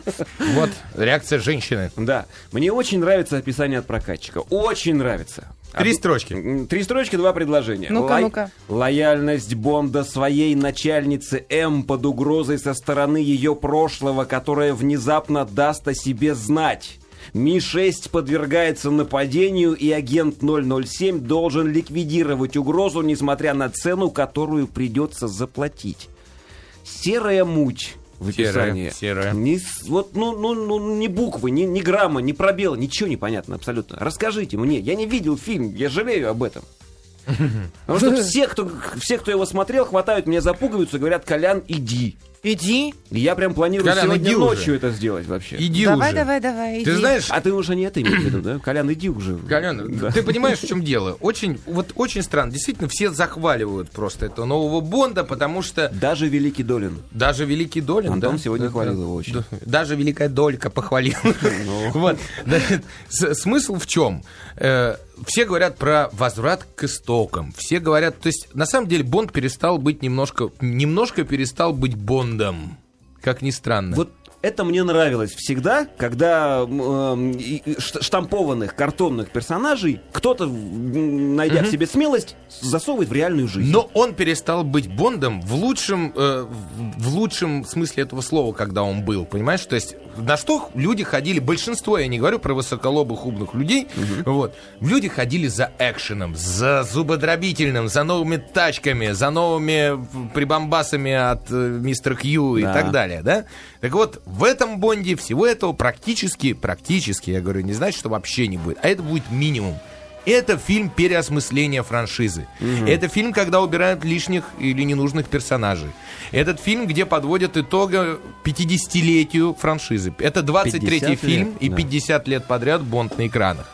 Вот реакция женщины. Да, мне очень нравится описание от прокатчика. Очень нравится. Три Од- строчки. Три строчки, два предложения. Ну-ка, ну-ка. Лояльность Бонда своей начальнице М под угрозой со стороны ее прошлого, которая внезапно даст о себе знать. Ми-6 подвергается нападению, и агент 007 должен ликвидировать угрозу, несмотря на цену, которую придется заплатить. Серая муть в описании. серая. Ни, с- вот, ну, ну, ну, ни буквы, ни, ни грамма, ни пробела, ничего не понятно абсолютно. Расскажите мне, я не видел фильм, я жалею об этом. Потому что все, кто, все, кто его смотрел, хватают меня за пуговицу и говорят, Колян, иди. Иди. Я прям планирую Колян, сегодня иди уже. ночью это сделать вообще. Иди Давай, уже. давай, давай, Ты иди. знаешь, А ты уже не это имеешь в виду, да? Колян, иди уже. Колян, Да. ты понимаешь, в чем дело? Очень, вот очень странно. Действительно, все захваливают просто этого нового Бонда, потому что Даже Великий Долин. даже Великий Долин, Антон да? сегодня Да, хвалил да. его очень. Да, Даже Великая Долька похвалил. Вот. Значит, с- Смысл в чем? Все говорят про возврат к истокам. Все говорят, то есть, на самом деле, Бонд перестал быть немножко, немножко перестал быть Бондом. Как ни странно. Вот это мне нравилось всегда, когда и- и ш- штампованных картонных персонажей кто-то, найдя в себе смелость, засовывает в реальную жизнь. Но он перестал быть Бондом в лучшем, э, в- лучшем смысле этого слова, когда он был, понимаешь? То есть на что люди ходили, большинство, я не говорю про высоколобых умных людей, вот, люди ходили за экшеном, за зубодробительным, за новыми тачками, за новыми прибамбасами от э, мистера Кью и Да. так далее, да? Так вот, в этом Бонде всего этого практически, практически, я говорю, не значит, что вообще не будет, а это будет минимум. Это фильм переосмысления франшизы. Это фильм, когда убирают лишних или ненужных персонажей. Этот фильм, где подводят итога 50-летию франшизы. Это 23-й 50 лет, фильм и да. 50 лет подряд Бонд на экранах.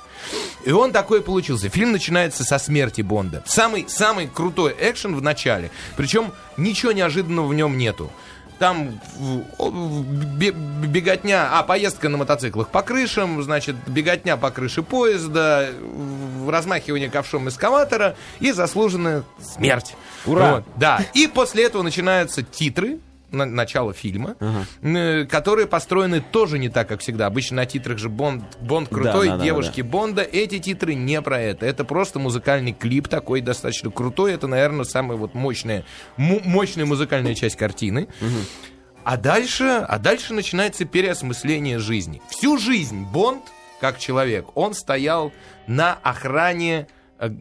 И он такой получился. Фильм начинается со смерти Бонда. Самый, самый крутой экшен в начале. Причем ничего неожиданного в нем нету. Там беготня, а, поездка на мотоциклах по крышам, значит, беготня по крыше поезда, размахивание ковшом эскаватора и заслуженная смерть. Ура! Вот, да. И после этого начинаются титры, на- начало фильма, э, которые построены тоже не так, как всегда. Обычно на титрах же Бонд, Бонд крутой, да, да, девушки Бонда. Эти титры не про это. Это просто музыкальный клип такой достаточно крутой. Это, наверное, самая вот мощная, мощная музыкальная часть картины. А дальше, а дальше начинается переосмысление жизни. Всю жизнь Бонд, как человек, он стоял на охране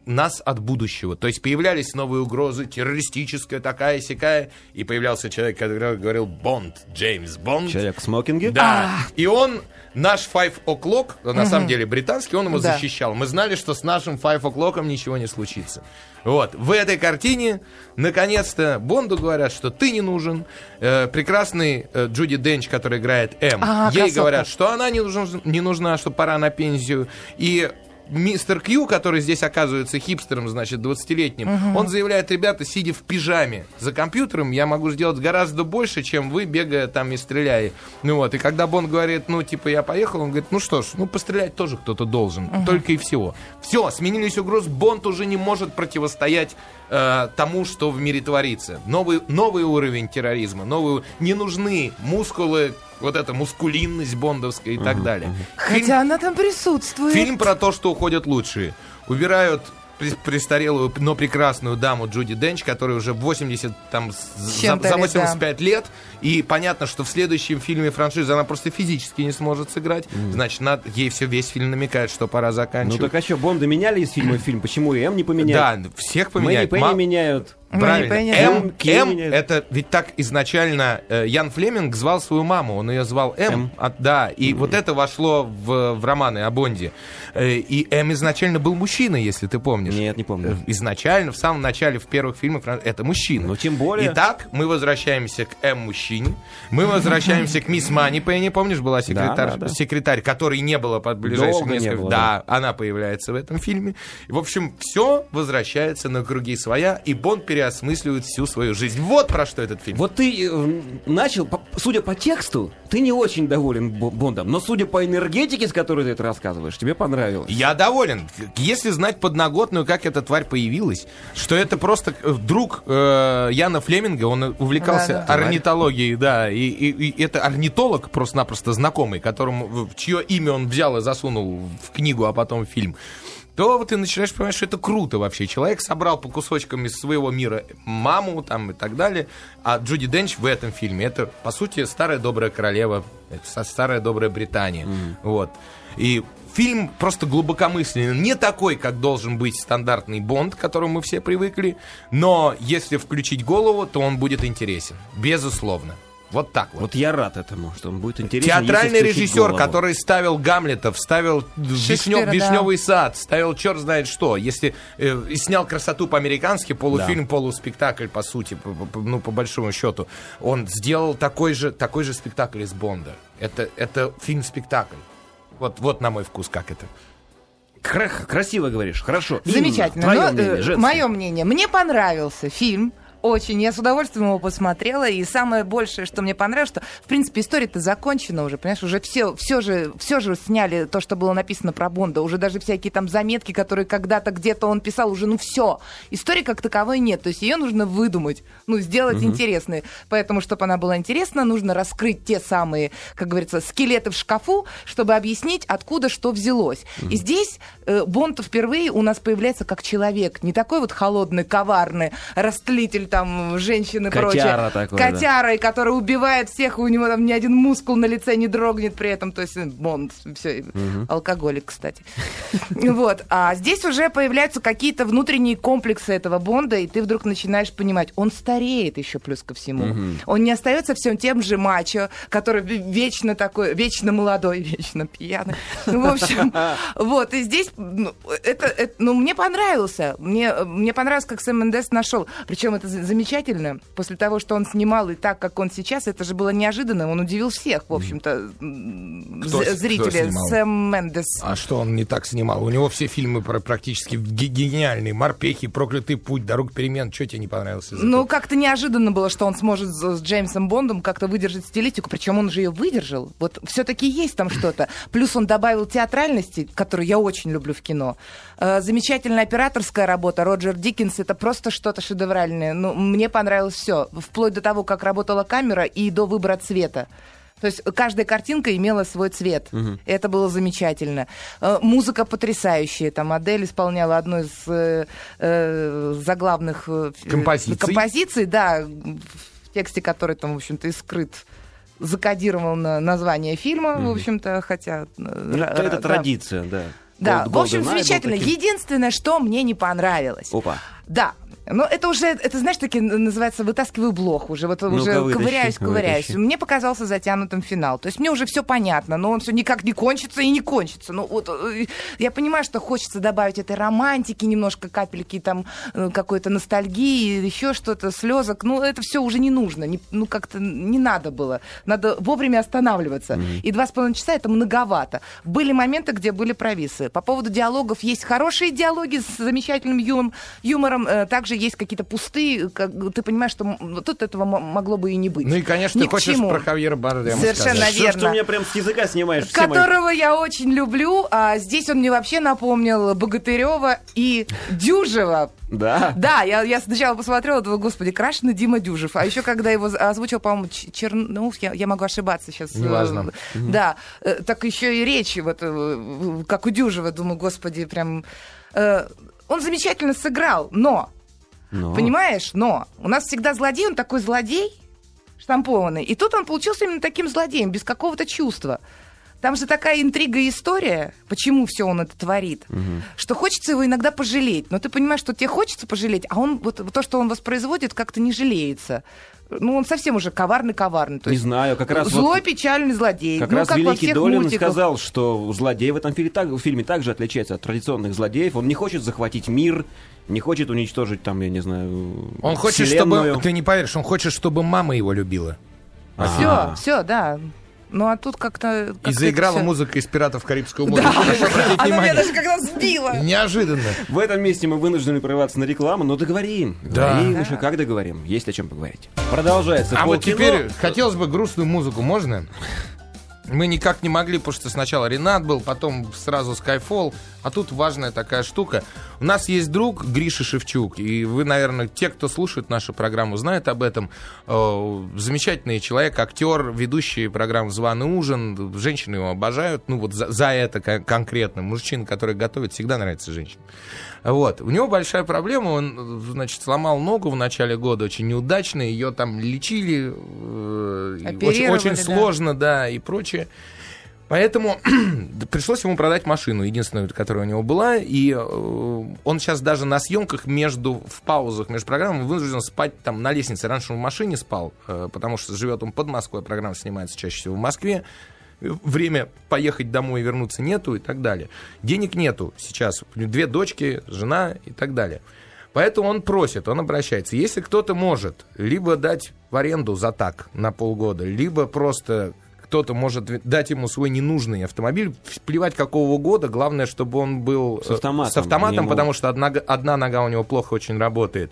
нас от будущего. То есть появлялись новые угрозы, террористическая такая сякая, и появлялся человек, который говорил Бонд, Джеймс Бонд. Человек в смокинге. Да. И он, наш Five O'Clock, на самом деле британский, он его Да. защищал. Мы знали, что с нашим Five O'Clock'ом ничего не случится. Вот. В этой картине, наконец-то, Бонду говорят, что ты не нужен. Э, прекрасный э, Джуди Денч, который играет М, А, ей красотка. говорят, что она не, нужна, не нужна, что пора на пенсию. И мистер Кью, который здесь оказывается хипстером, значит, 20-летним, он заявляет, ребята, сидя в пижаме за компьютером, я могу сделать гораздо больше, чем вы, бегая там и стреляя. Ну вот, и когда Бон говорит, ну, типа, я поехал, он говорит, ну что ж, ну, пострелять тоже кто-то должен, только и всего. Все, сменились угрозы, Бонд уже не может противостоять э, тому, что в мире творится. Новый, новый уровень терроризма, новые, не нужны мускулы, вот эта мускулинность бондовская и так далее. Фильм- Хотя она там присутствует. Фильм про то, что уходят лучшие. Убирают прес- престарелую, но прекрасную даму Джуди Денч, которая уже 80, там, за, чем-то за лет, 85 лет. И понятно, что в следующем фильме франшизы она просто физически не сможет сыграть. Значит, надо, ей все, весь фильм намекает, что пора Ну заканчивать. так а что, Бонда меняли из фильма в фильм? Почему и М не поменяют? да, всех поменяют. Пенни Ма- меняют. Правильно. М. М, это ведь так изначально э, Ян Флеминг звал свою маму, он ее звал М. М. А, да, и вот это вошло в, в романы о Бонде. Э, и М изначально был мужчиной, если ты помнишь. Нет, не помню. Э, Изначально, в самом начале, в первых фильмах, это мужчина. Ну, тем более. Итак, мы возвращаемся к М мужчине, мы возвращаемся к мисс Мани Пенни, помнишь, была секретарь, да, да. секретарь, которой не было под ближайших Долго не было, да, она появляется в этом фильме. В общем, все возвращается на круги своя, и Бонд переосмысливает всю свою жизнь. Вот про что этот фильм. Вот ты э, начал, по- судя по тексту, ты не очень доволен Бо- Бондом, но судя по энергетике, с которой ты это рассказываешь, тебе понравилось. Я доволен. Если знать подноготную, как эта тварь появилась, что это просто э, друг э, Яна Флеминга, он увлекался Да, да. орнитологией, да, и, и- и это орнитолог просто-напросто знакомый, которому, чье имя он взял и засунул в книгу, а потом в фильм, то вот ты начинаешь понимать, что это круто вообще. Человек собрал по кусочкам из своего мира маму там и так далее, а Джуди Денч в этом фильме, это, по сути, старая добрая королева, это старая добрая Британия. Вот. И фильм просто глубокомысленный, не такой, как должен быть стандартный Бонд, к которому мы все привыкли, но если включить голову, то он будет интересен, безусловно. Вот так вот. Вот я рад этому, что он будет интересен. Театральный режиссер, голову. который ставил Гамлетов, ставил Шекспира, Вишнев- да. Вишневый сад, ставил черт знает что. Если э, и снял красоту по-американски, полуфильм, полуспектакль, по сути, по- по- ну, по большому счету, он сделал такой же, такой же спектакль из Бонда. Это, это фильм-спектакль. Вот, вот на мой вкус, как это. Кра- красиво говоришь, хорошо. Замечательно. твое мнение, э, женское. мое мнение. Мне понравился фильм. Очень. Я с удовольствием его посмотрела. И самое большее, что мне понравилось, что, в принципе, история-то закончена уже. Понимаешь, уже все, все, же, все же сняли то, что было написано про Бонда. Уже даже всякие там заметки, которые когда-то где-то он писал, уже, ну, все. Истории как таковой нет. То есть ее нужно выдумать, ну, сделать интересной. Поэтому, чтобы она была интересна, нужно раскрыть те самые, как говорится, скелеты в шкафу, чтобы объяснить, откуда что взялось. И здесь э, Бонд впервые у нас появляется как человек. Не такой вот холодный, коварный, растлитель там женщины и Котяра прочее. такой, да. Котяра, и который убивает всех, у него там ни один мускул на лице не дрогнет при этом. То есть э, Бонд, все, алкоголик, кстати. Вот. А здесь уже появляются какие-то внутренние комплексы этого Бонда, и ты вдруг начинаешь понимать, он стареет еще плюс ко всему. Он не остается всем тем же мачо, который ве- вечно такой, вечно молодой, вечно пьяный. Ну, в общем, вот. И здесь ну, это, это- ну, мне понравился. Мне, мне понравилось, как Сэм Мендес нашел. Причем это замечательно. После того, что он снимал и так, как он сейчас, это же было неожиданно. Он удивил всех, в общем-то, Кто кто зрителей. Сэм Мендес. А что он не так снимал? У него все фильмы про- практически ге- гениальные. «Морпехи», «Проклятый путь», «Дорог перемен». Что тебе не понравилось? Ну, как-то неожиданно было, что он сможет с, с Джеймсом Бондом как-то выдержать стилистику, причем он же ее выдержал. Вот все-таки есть там что-то. Плюс он добавил театральности, которую я очень люблю в кино. Э, замечательная операторская работа. Роджер Диккенс это просто что-то шедевральное. Ну, мне понравилось все. Вплоть до того, как работала камера и до выбора цвета. То есть каждая картинка имела свой цвет. Это было замечательно. Э, Музыка потрясающая. Там Адель исполняла одну из э, э, заглавных э, Композиций. композиций, да, в тексте которой там, в общем-то, и скрыт закодировал на название фильма, в общем-то, хотя... Ну, это традиция, да. Да, Gold- в общем, замечательно. таким. Единственное, что мне не понравилось. Опа. Да. Но это уже, это, знаешь, таки называется вытаскиваю блох уже, вот Ну-ка, уже вытащи, ковыряюсь, ковыряюсь. вытащи. Мне показался затянутым финал. То есть мне уже все понятно, но он все никак не кончится и не кончится. Ну вот э, я понимаю, что хочется добавить этой романтики, немножко капельки там э, какой-то ностальгии, еще что-то, слезок. Ну это все уже не нужно, не- ну как-то не надо было. Надо вовремя останавливаться. И два с половиной часа это многовато. Были моменты, где были провисы. По поводу диалогов есть хорошие диалоги с замечательным юм- юмором, э, также есть какие-то пустые, как, ты понимаешь, что тут этого могло бы и не быть. Ну и, конечно, Ни ты хочешь чему. про Хавьера Бардема Совершенно сказать. Что ж ты верно. у меня прям с языка снимаешь все мои... которого я очень люблю, а здесь он мне вообще напомнил Богатырева и Дюжева. Да? Да, я, я сначала посмотрела, думала, господи, крашеный Дима Дюжев. А еще когда его озвучил, по-моему, Ч- Черноус, я, я могу ошибаться сейчас. Неважно. Э, Да, э, так еще и речи, вот, э, как у Дюжева, думаю, господи, прям... Он замечательно сыграл, но, Но. понимаешь, но у нас всегда злодей, он такой злодей, штампованный. И тут он получился именно таким злодеем, без какого-то чувства. Там же такая интрига и история, почему все он это творит, что хочется его иногда пожалеть. Но ты понимаешь, что тебе хочется пожалеть, а он вот то, что он воспроизводит, как-то не жалеется. Ну, он совсем уже коварный-коварный. Не знаю, как раз Злой, вот- печальный злодей. Как ну, раз как во великий всех Долин мультиках. сказал, что злодей в этом фильме, так, в фильме также отличается от традиционных злодеев. Он не хочет захватить мир, не хочет уничтожить там, я не знаю, Он хочет, вселенную. чтобы... Ты не поверишь, он хочет, чтобы мама его любила. Все, А. все, да. Ну, а тут как-то... И как-то заиграла всё- музыка из «Пиратов Карибского моря». Да, Прошу обратить она меня даже когда сбила. Неожиданно. В этом месте мы вынуждены прерываться на рекламу, но договорим. Да. Договорим еще как договорим. Есть о чем поговорить. Продолжается. А вот полкино. теперь хотелось бы грустную музыку, можно? Мы никак не могли, потому что сначала Ренат был, потом сразу Skyfall, а тут важная такая штука. У нас есть друг Гриша Шевчук, и вы, наверное, те, кто слушает нашу программу, знают об этом. Э, Замечательный человек, актер, ведущий программу «Званый ужин». Женщины его обожают, ну вот за, за это кон- конкретно. Мужчина, который готовит, всегда нравится женщинам. Вот. У него большая проблема, он, значит, сломал ногу в начале года, очень неудачно, ее там лечили, э, очень, очень да. сложно, да, и прочее. Поэтому пришлось ему продать машину, единственную, которая у него была, и э, он сейчас даже на съемках между, в паузах между программами вынужден спать там на лестнице. Раньше он в машине спал, э, потому что живет он под Москвой, программа снимается чаще всего в Москве. Время поехать домой и вернуться нету и так далее. Денег нету сейчас. Две дочки, жена и так далее. Поэтому он просит, он обращается. Если кто-то может либо дать в аренду за так на полгода, либо просто кто-то может дать ему свой ненужный автомобиль, плевать какого года, главное, чтобы он был С э, автоматом, с автоматом потому что одна, одна нога у него плохо очень работает.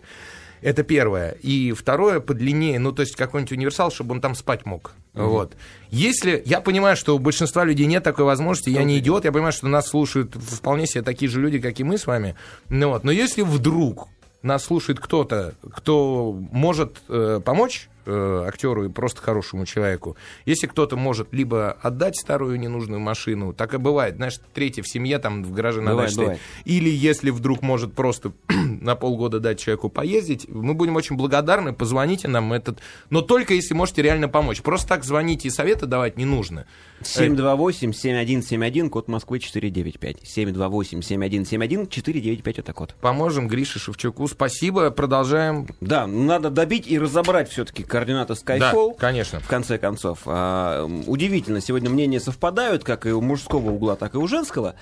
Это первое. И второе, подлиннее, ну, то есть какой-нибудь универсал, чтобы он там спать мог. Вот. Если... Я понимаю, что у большинства людей нет такой возможности, я не идиот, я понимаю, что нас слушают вполне себе такие же люди, как и мы с вами. Ну, вот. Но если вдруг нас слушает кто-то, кто может э, помочь э, актеру и просто хорошему человеку. Если кто-то может либо отдать старую ненужную машину, так и бывает, знаешь, третья в семье, там в гараже на даче стоит. Или если вдруг может просто на полгода дать человеку поездить, мы будем очень благодарны, позвоните нам этот, но только если можете реально помочь. Просто так звоните и советы давать не нужно. 728-7171, код Москвы 495. 728-7171, 495 это код. Поможем Грише Шевчуку. Спасибо. Продолжаем. Да, надо добить и разобрать все-таки координаты Skyfall. Да, конечно. В конце концов. А, удивительно, сегодня мнения совпадают, как и у мужского угла, так и у женского.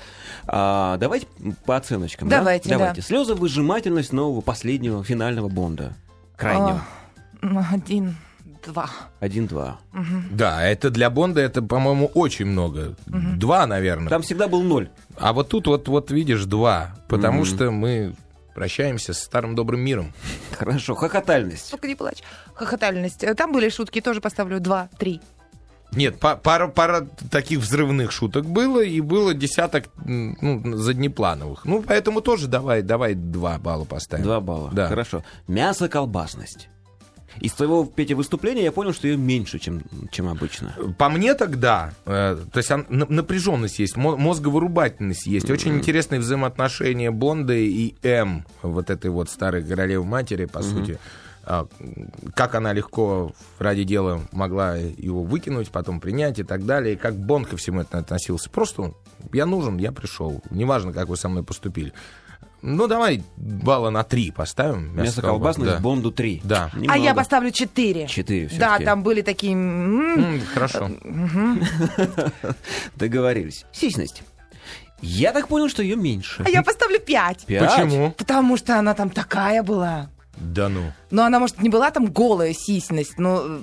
А, давайте по оценочкам. да? Давайте, да. Давайте. Слезовыжимательность нового последнего финального Бонда. Крайнего. Ну, Один, два. Один-два. Да, это для Бонда это, по-моему, очень много. Два, наверное. Там всегда был ноль. А вот тут вот, вот видишь, два. Потому что мы прощаемся с старым добрым миром. Хорошо. Хохотальность. Только не плачь. Хохотальность. Э, Там были шутки, тоже поставлю два, три. Нет, па- пара, пара таких взрывных шуток было, и было десяток ну, заднеплановых. Ну, поэтому тоже давай, давай два балла поставим. Два балла. Да. Хорошо. Мясо-колбасность. Из твоего, Петя, выступления я понял, что ее меньше, чем, чем обычно. По мне тогда, э, то есть он- на- напряженность есть, мо- мозговырубательность есть, очень интересные взаимоотношения Бонда и М, вот этой вот старой королевы матери, по сути. А, Как она легко ради дела могла его выкинуть, потом принять и так далее. И как Бонд ко всему это относился. Просто я нужен, я пришел. Неважно, как вы со мной поступили. Ну, давай балла на три поставим. Мясо-колбасность Да. Бонду 3. Да. А я поставлю четыре. Четыре Да, всё-таки. там были такие... Хорошо. Договорились. Сисьность. Я так понял, что ее меньше. А я поставлю пять. Пять? Почему? Потому что она там такая была. Да ну. Но она, может, не была там голая сисьность, но...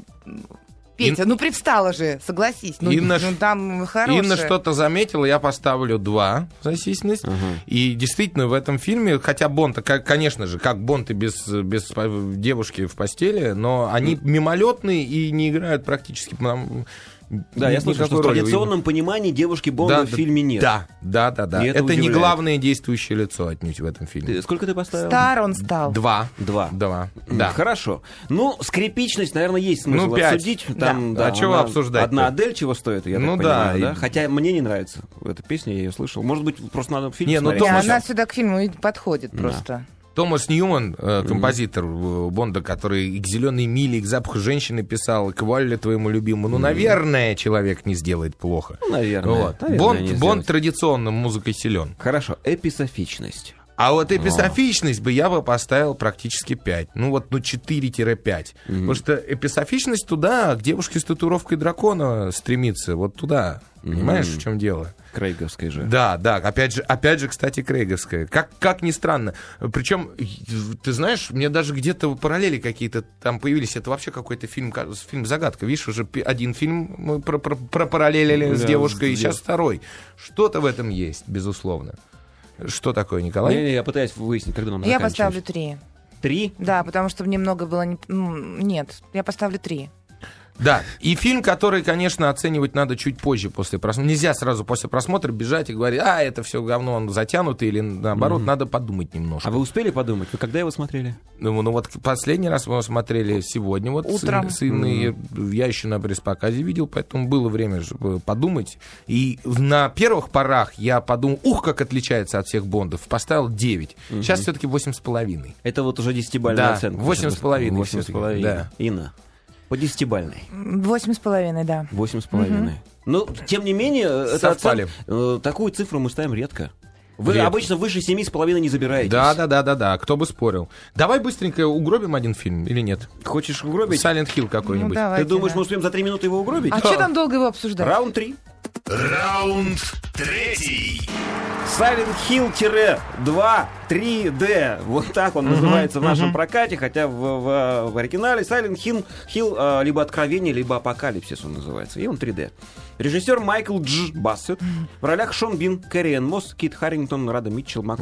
Петя, ну привстала же, согласись. Ну, Инна ну, там хорошая. Инна что-то заметила, я поставлю два за сисьность. И действительно в этом фильме, хотя Бонд, конечно же, как Бонд и без, без девушки в постели, но они мимолетные и не играют практически нам Да, я слышал, что в традиционном понимании девушки Бонда Да, в фильме нет. Да, да, да, да. И это Это, не главное действующее лицо отнюдь в этом фильме. Ты- сколько ты поставил? Стар он стал. Два. Два. Два. Да. Хорошо. Ну, скрипичность, наверное, есть смысл Ну, пять. обсудить. Там, Да. да, А чего она- обсуждать-то? Одна Адель чего стоит, я Ну так да, понимаю, да? и- Хотя мне не нравится эта песня, я ее слышал. Может быть, просто надо фильм Не, ну, смотреть. Не, Томас- она сюда к фильму подходит Да. просто. Томас Ньюман, э, композитор э, Бонда, который и к зеленой миле, и к запаху женщины писал, к Валле твоему любимому. Ну, наверное, человек не сделает плохо. Ну, наверное. Вот. Наверное, Бонд, Бонд традиционно музыкой силен. Хорошо. Эписофичность. А вот эписофичность бы я бы поставил практически 5. Ну вот, ну 4-5. Потому что эписофичность туда, к девушке с татуировкой дракона стремится. Вот туда. Понимаешь, в чем дело? Крейговской же. Да, да, опять же, опять же, кстати, Крейговская. Как, как ни странно. Причем, ты знаешь, мне даже где-то параллели какие-то там появились. Это вообще какой-то фильм, фильм загадка. Видишь, уже один фильм мы про, про, пропараллелили с Да, девушкой, и с сейчас второй. Что-то в этом есть, безусловно. Что такое, Николай? Не, не, я пытаюсь выяснить, когда нам Я поставлю три. Три? Да, потому что мне много было... не- Нет, я поставлю три. Да, и фильм, который, конечно, оценивать надо чуть позже после просмотра. Нельзя сразу после просмотра бежать и говорить, а, это все говно, он затянутый, или наоборот, надо подумать немножко. А вы успели подумать? Вы когда его смотрели? Ну, ну вот последний раз мы его смотрели сегодня, вот Утром. с, с Инной. Я еще на пресс-показе видел, поэтому было время чтобы подумать. И на первых порах я подумал, ух, как отличается от всех Бондов. Поставил 9. Сейчас все-таки 8,5. Это вот уже десятибальная Да, оценка. восемь с половиной Восемь с всё-таки, половиной. да. Инна. По десятибальной. Восемь с половиной, да. Восемь с половиной. Ну, тем не менее, это Совпали. оцен- э, такую цифру мы ставим редко. Вы Редко. обычно выше семи с половиной не забираетесь. Да, да, да, да, да. Кто бы спорил. Давай быстренько угробим один фильм или нет? Хочешь угробить? Silent Hill какой-нибудь. Ну, давайте, Ты думаешь, да. мы успеем за три минуты его угробить? А что там долго его обсуждать? Раунд три. Раунд третий. Silent Hill 2 3D. Вот так он называется в нашем прокате, хотя в, в- в оригинале Silent Hill, Hill а, либо Откровение, либо Апокалипсис он называется. И он 3D. Режиссер Майкл Дж. Бассет. В ролях Шон Бин, Кэрриэн Мосс, Кит Харрингтон, Рада Митчелл, Мак...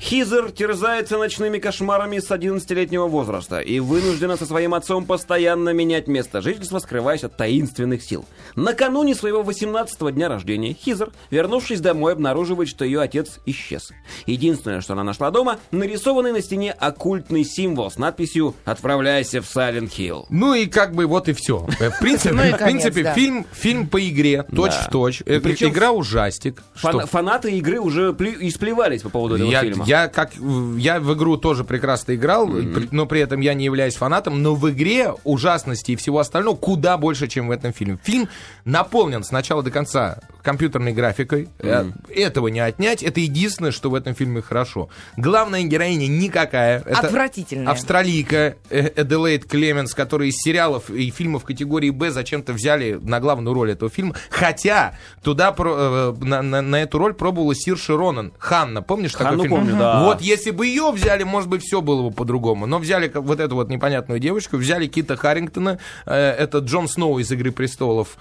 Хизер терзается ночными кошмарами с 11-летнего возраста и вынуждена со своим отцом постоянно менять место жительства, скрываясь от таинственных сил. Накануне своего 18-го дня рождения Хизер вернувшись домой, обнаруживает, что ее отец исчез. Единственное, что она нашла дома, нарисованный на стене оккультный символ с надписью «Отправляйся в Сайлент Хилл». Ну и как бы вот и все. В принципе, Ну в принципе фильм, фильм по игре, точь в точь. Э, Причем Игра ужастик. Фан- Что? фанаты игры уже исплевались по поводу этого Я, фильма. я как я в игру тоже прекрасно играл, но при этом я не являюсь фанатом. Но в игре ужасности и всего остального куда больше, чем в этом фильме. Фильм наполнен с начала до конца компьютерной графикой. Э, Этого не отнять. Это единственное, что в этом фильме хорошо. Главная героиня никакая. Это Отвратительная. Австралийка э, Эделейд Клеменс, которая из сериалов и фильмов категории Б зачем-то взяли на главную роль этого фильма. Хотя туда про- э, на, на- на эту роль пробовала Сирши Ронан. Ханна, помнишь такой Ханну фильм? помню, да. Вот если бы ее взяли, может быть, все было бы по-другому. Но взяли вот эту вот непонятную девочку, взяли Кита Харрингтона, это Джон Сноу из «Игры престолов».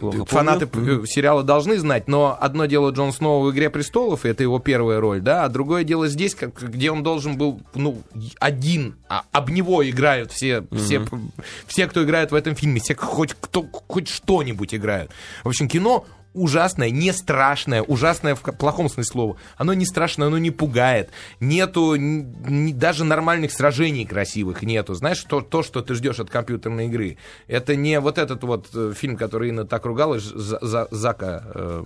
Плохо фанаты помню. э, должны знать, но одно дело Джон Сноу в «Игре престолов», и это его первая роль, да, а другое дело здесь, как, где он должен был, ну, один, а об него играют все, все, все, кто играет в этом фильме, все, хоть кто, хоть что-нибудь играют. В общем, кино ужасное, не страшное, ужасное в плохом смысле слова. Оно не страшное, оно не пугает. Нету ни- даже нормальных сражений красивых нету. Знаешь, то, то, что ты ждешь от компьютерной игры. Это не вот этот вот э, фильм, который Инна так ругалась, За- За- Зака, э,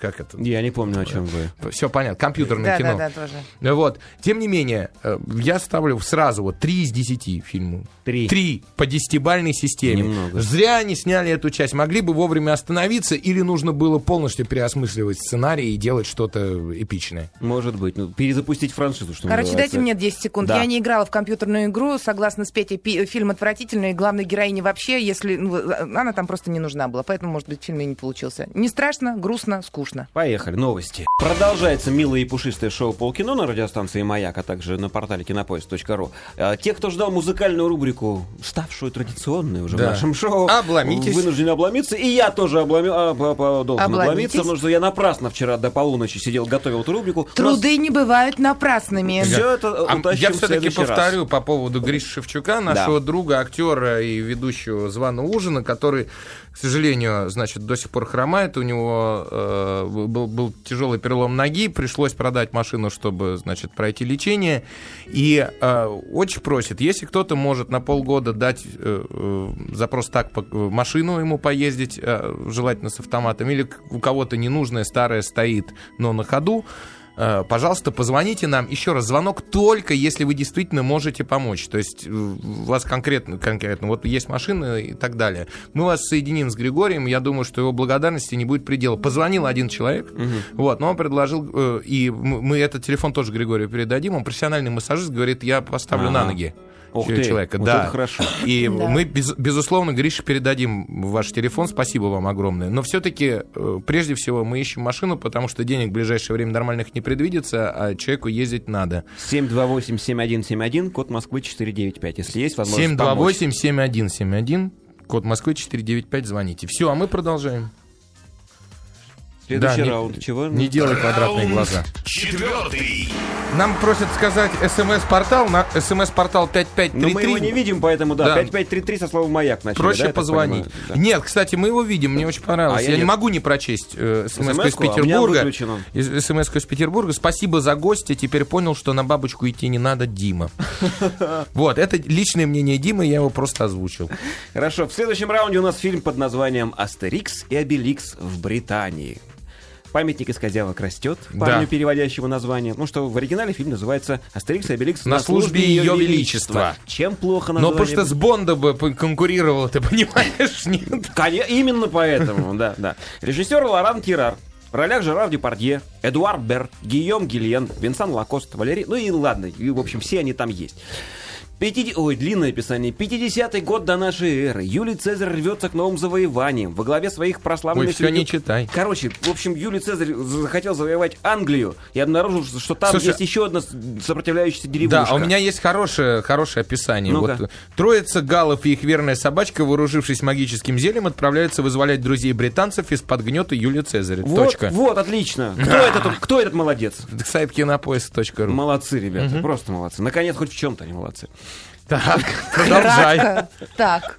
как это? Я не помню, о чем вы. Все понятно, компьютерное Да, кино. да, да, тоже. Вот. Тем не менее, э, я ставлю сразу вот 3 из 10 фильму. Три. Три по десятибальной системе. Немного. Зря они сняли эту часть. Могли бы вовремя остановиться или нужно было полностью переосмысливать сценарий и делать что-то эпичное. Может быть. Ну, перезапустить франшизу, что Короче, называется. дайте мне 10 секунд. Да. Я не играла в компьютерную игру. Согласно с Петей, пи- фильм отвратительный. И главной героине вообще, если... ну, она там просто не нужна была. Поэтому, может быть, фильм и не получился. Не страшно, грустно, скучно. Поехали, новости. Продолжается милое и пушистое шоу «Полкино» на радиостанции «Маяк», а также на портале кинопоиск.ру. А, Те, кто ждал музыкальную рубрику, ставшую традиционной уже Да. в нашем шоу, Обломитесь. вынуждены обломиться. И я тоже обломи... Обломитесь. обломиться, потому что я напрасно вчера до полуночи сидел, готовил эту рубрику. У нас Труды не бывают напрасными. Всё это А утащим я все-таки раз. повторю по поводу Гриши Шевчука, нашего друга, актера и ведущего «Званого ужина», который, к сожалению, значит, до сих пор хромает. У него э, был, был тяжелый перелом ноги, пришлось продать машину, чтобы, значит, пройти лечение. И э, очень просит, если кто-то может на полгода дать э, э, за просто так по- машину ему поездить, э, желательно с автоматом, или у кого-то ненужная старая стоит, но на ходу, Э, Пожалуйста, позвоните нам. Еще раз, звонок только если вы действительно можете помочь. То есть э, у вас конкретно, конкретно, вот есть машина и так далее. Мы вас соединим с Григорием. Я думаю, что его благодарности не будет предела. Позвонил один человек, вот, но он предложил, э, и мы этот телефон тоже Григорию передадим. Он профессиональный массажист, говорит, я поставлю на Ага. ноги. Ух ты, человека, вот да. это хорошо. И Да. мы, без- безусловно, Грише передадим ваш телефон. Спасибо вам огромное. Но все-таки, прежде всего, мы ищем машину, потому что денег в ближайшее время нормальных не предвидится, а человеку ездить надо. 728-7171, код Москвы 495. Если есть возможность помочь. 728-7171, код Москвы 495, звоните. Все, а мы продолжаем. Следующий Да, не- раунд. Чего? Не делай квадратные Раунд глаза. Четвертый. Нам просят сказать смс-портал, на смс-портал 5533. Но мы его не видим, поэтому да, Да. 5533 со словом «Маяк» начали. Проще да, позвонить. понимаю? Да. Нет, кстати, мы его видим, мне очень понравилось. А я я не могу не прочесть э, смс из а Петербурга. Из- смс из Петербурга. Спасибо за гостя. Теперь понял, что на бабочку идти не надо, Дима. Вот, это личное мнение Димы, я его просто озвучил. Хорошо, в следующем раунде у нас фильм под названием «Астерикс и Обеликс в Британии». Памятник из козявок растет, парню, Да. переводящему название. Ну что, в оригинале фильм называется «Астерикс и Обеликс На службе Ее Величества». Чем плохо Но название? потому что с Бонда бы п- конкурировал, ты понимаешь? Нет? Коне- Именно поэтому, да, да. Режиссер Лоран Тирар. В ролях Жерар Депардье, Эдуард Бер, Гийом Гильен, Винсан Лакост, Валерий... Ну и ладно, и, в общем, все они там есть. Пятиди- Ой, длинное описание. 50-й год до нашей эры. Юлий Цезарь рвется к новым завоеваниям. Во главе своих прославленных... Ой, всё людей- не читай. Короче, в общем, Юлий Цезарь захотел завоевать Англию и обнаружил, что там Слушай, есть еще одна сопротивляющаяся Да, деревушка. а у меня есть хорошее, хорошее описание. Ну-ка. Вот, троица галлов и их верная собачка, вооружившись магическим зельем, отправляются вызволять друзей британцев из-под гнета Юлия Цезаря. Вот, Точка. вот, отлично. Кто, этот, кто этот молодец? Сайт кинопоиск.ру. Молодцы, ребята, просто молодцы. Наконец, хоть в чем-то они молодцы. Так, продолжай. Так.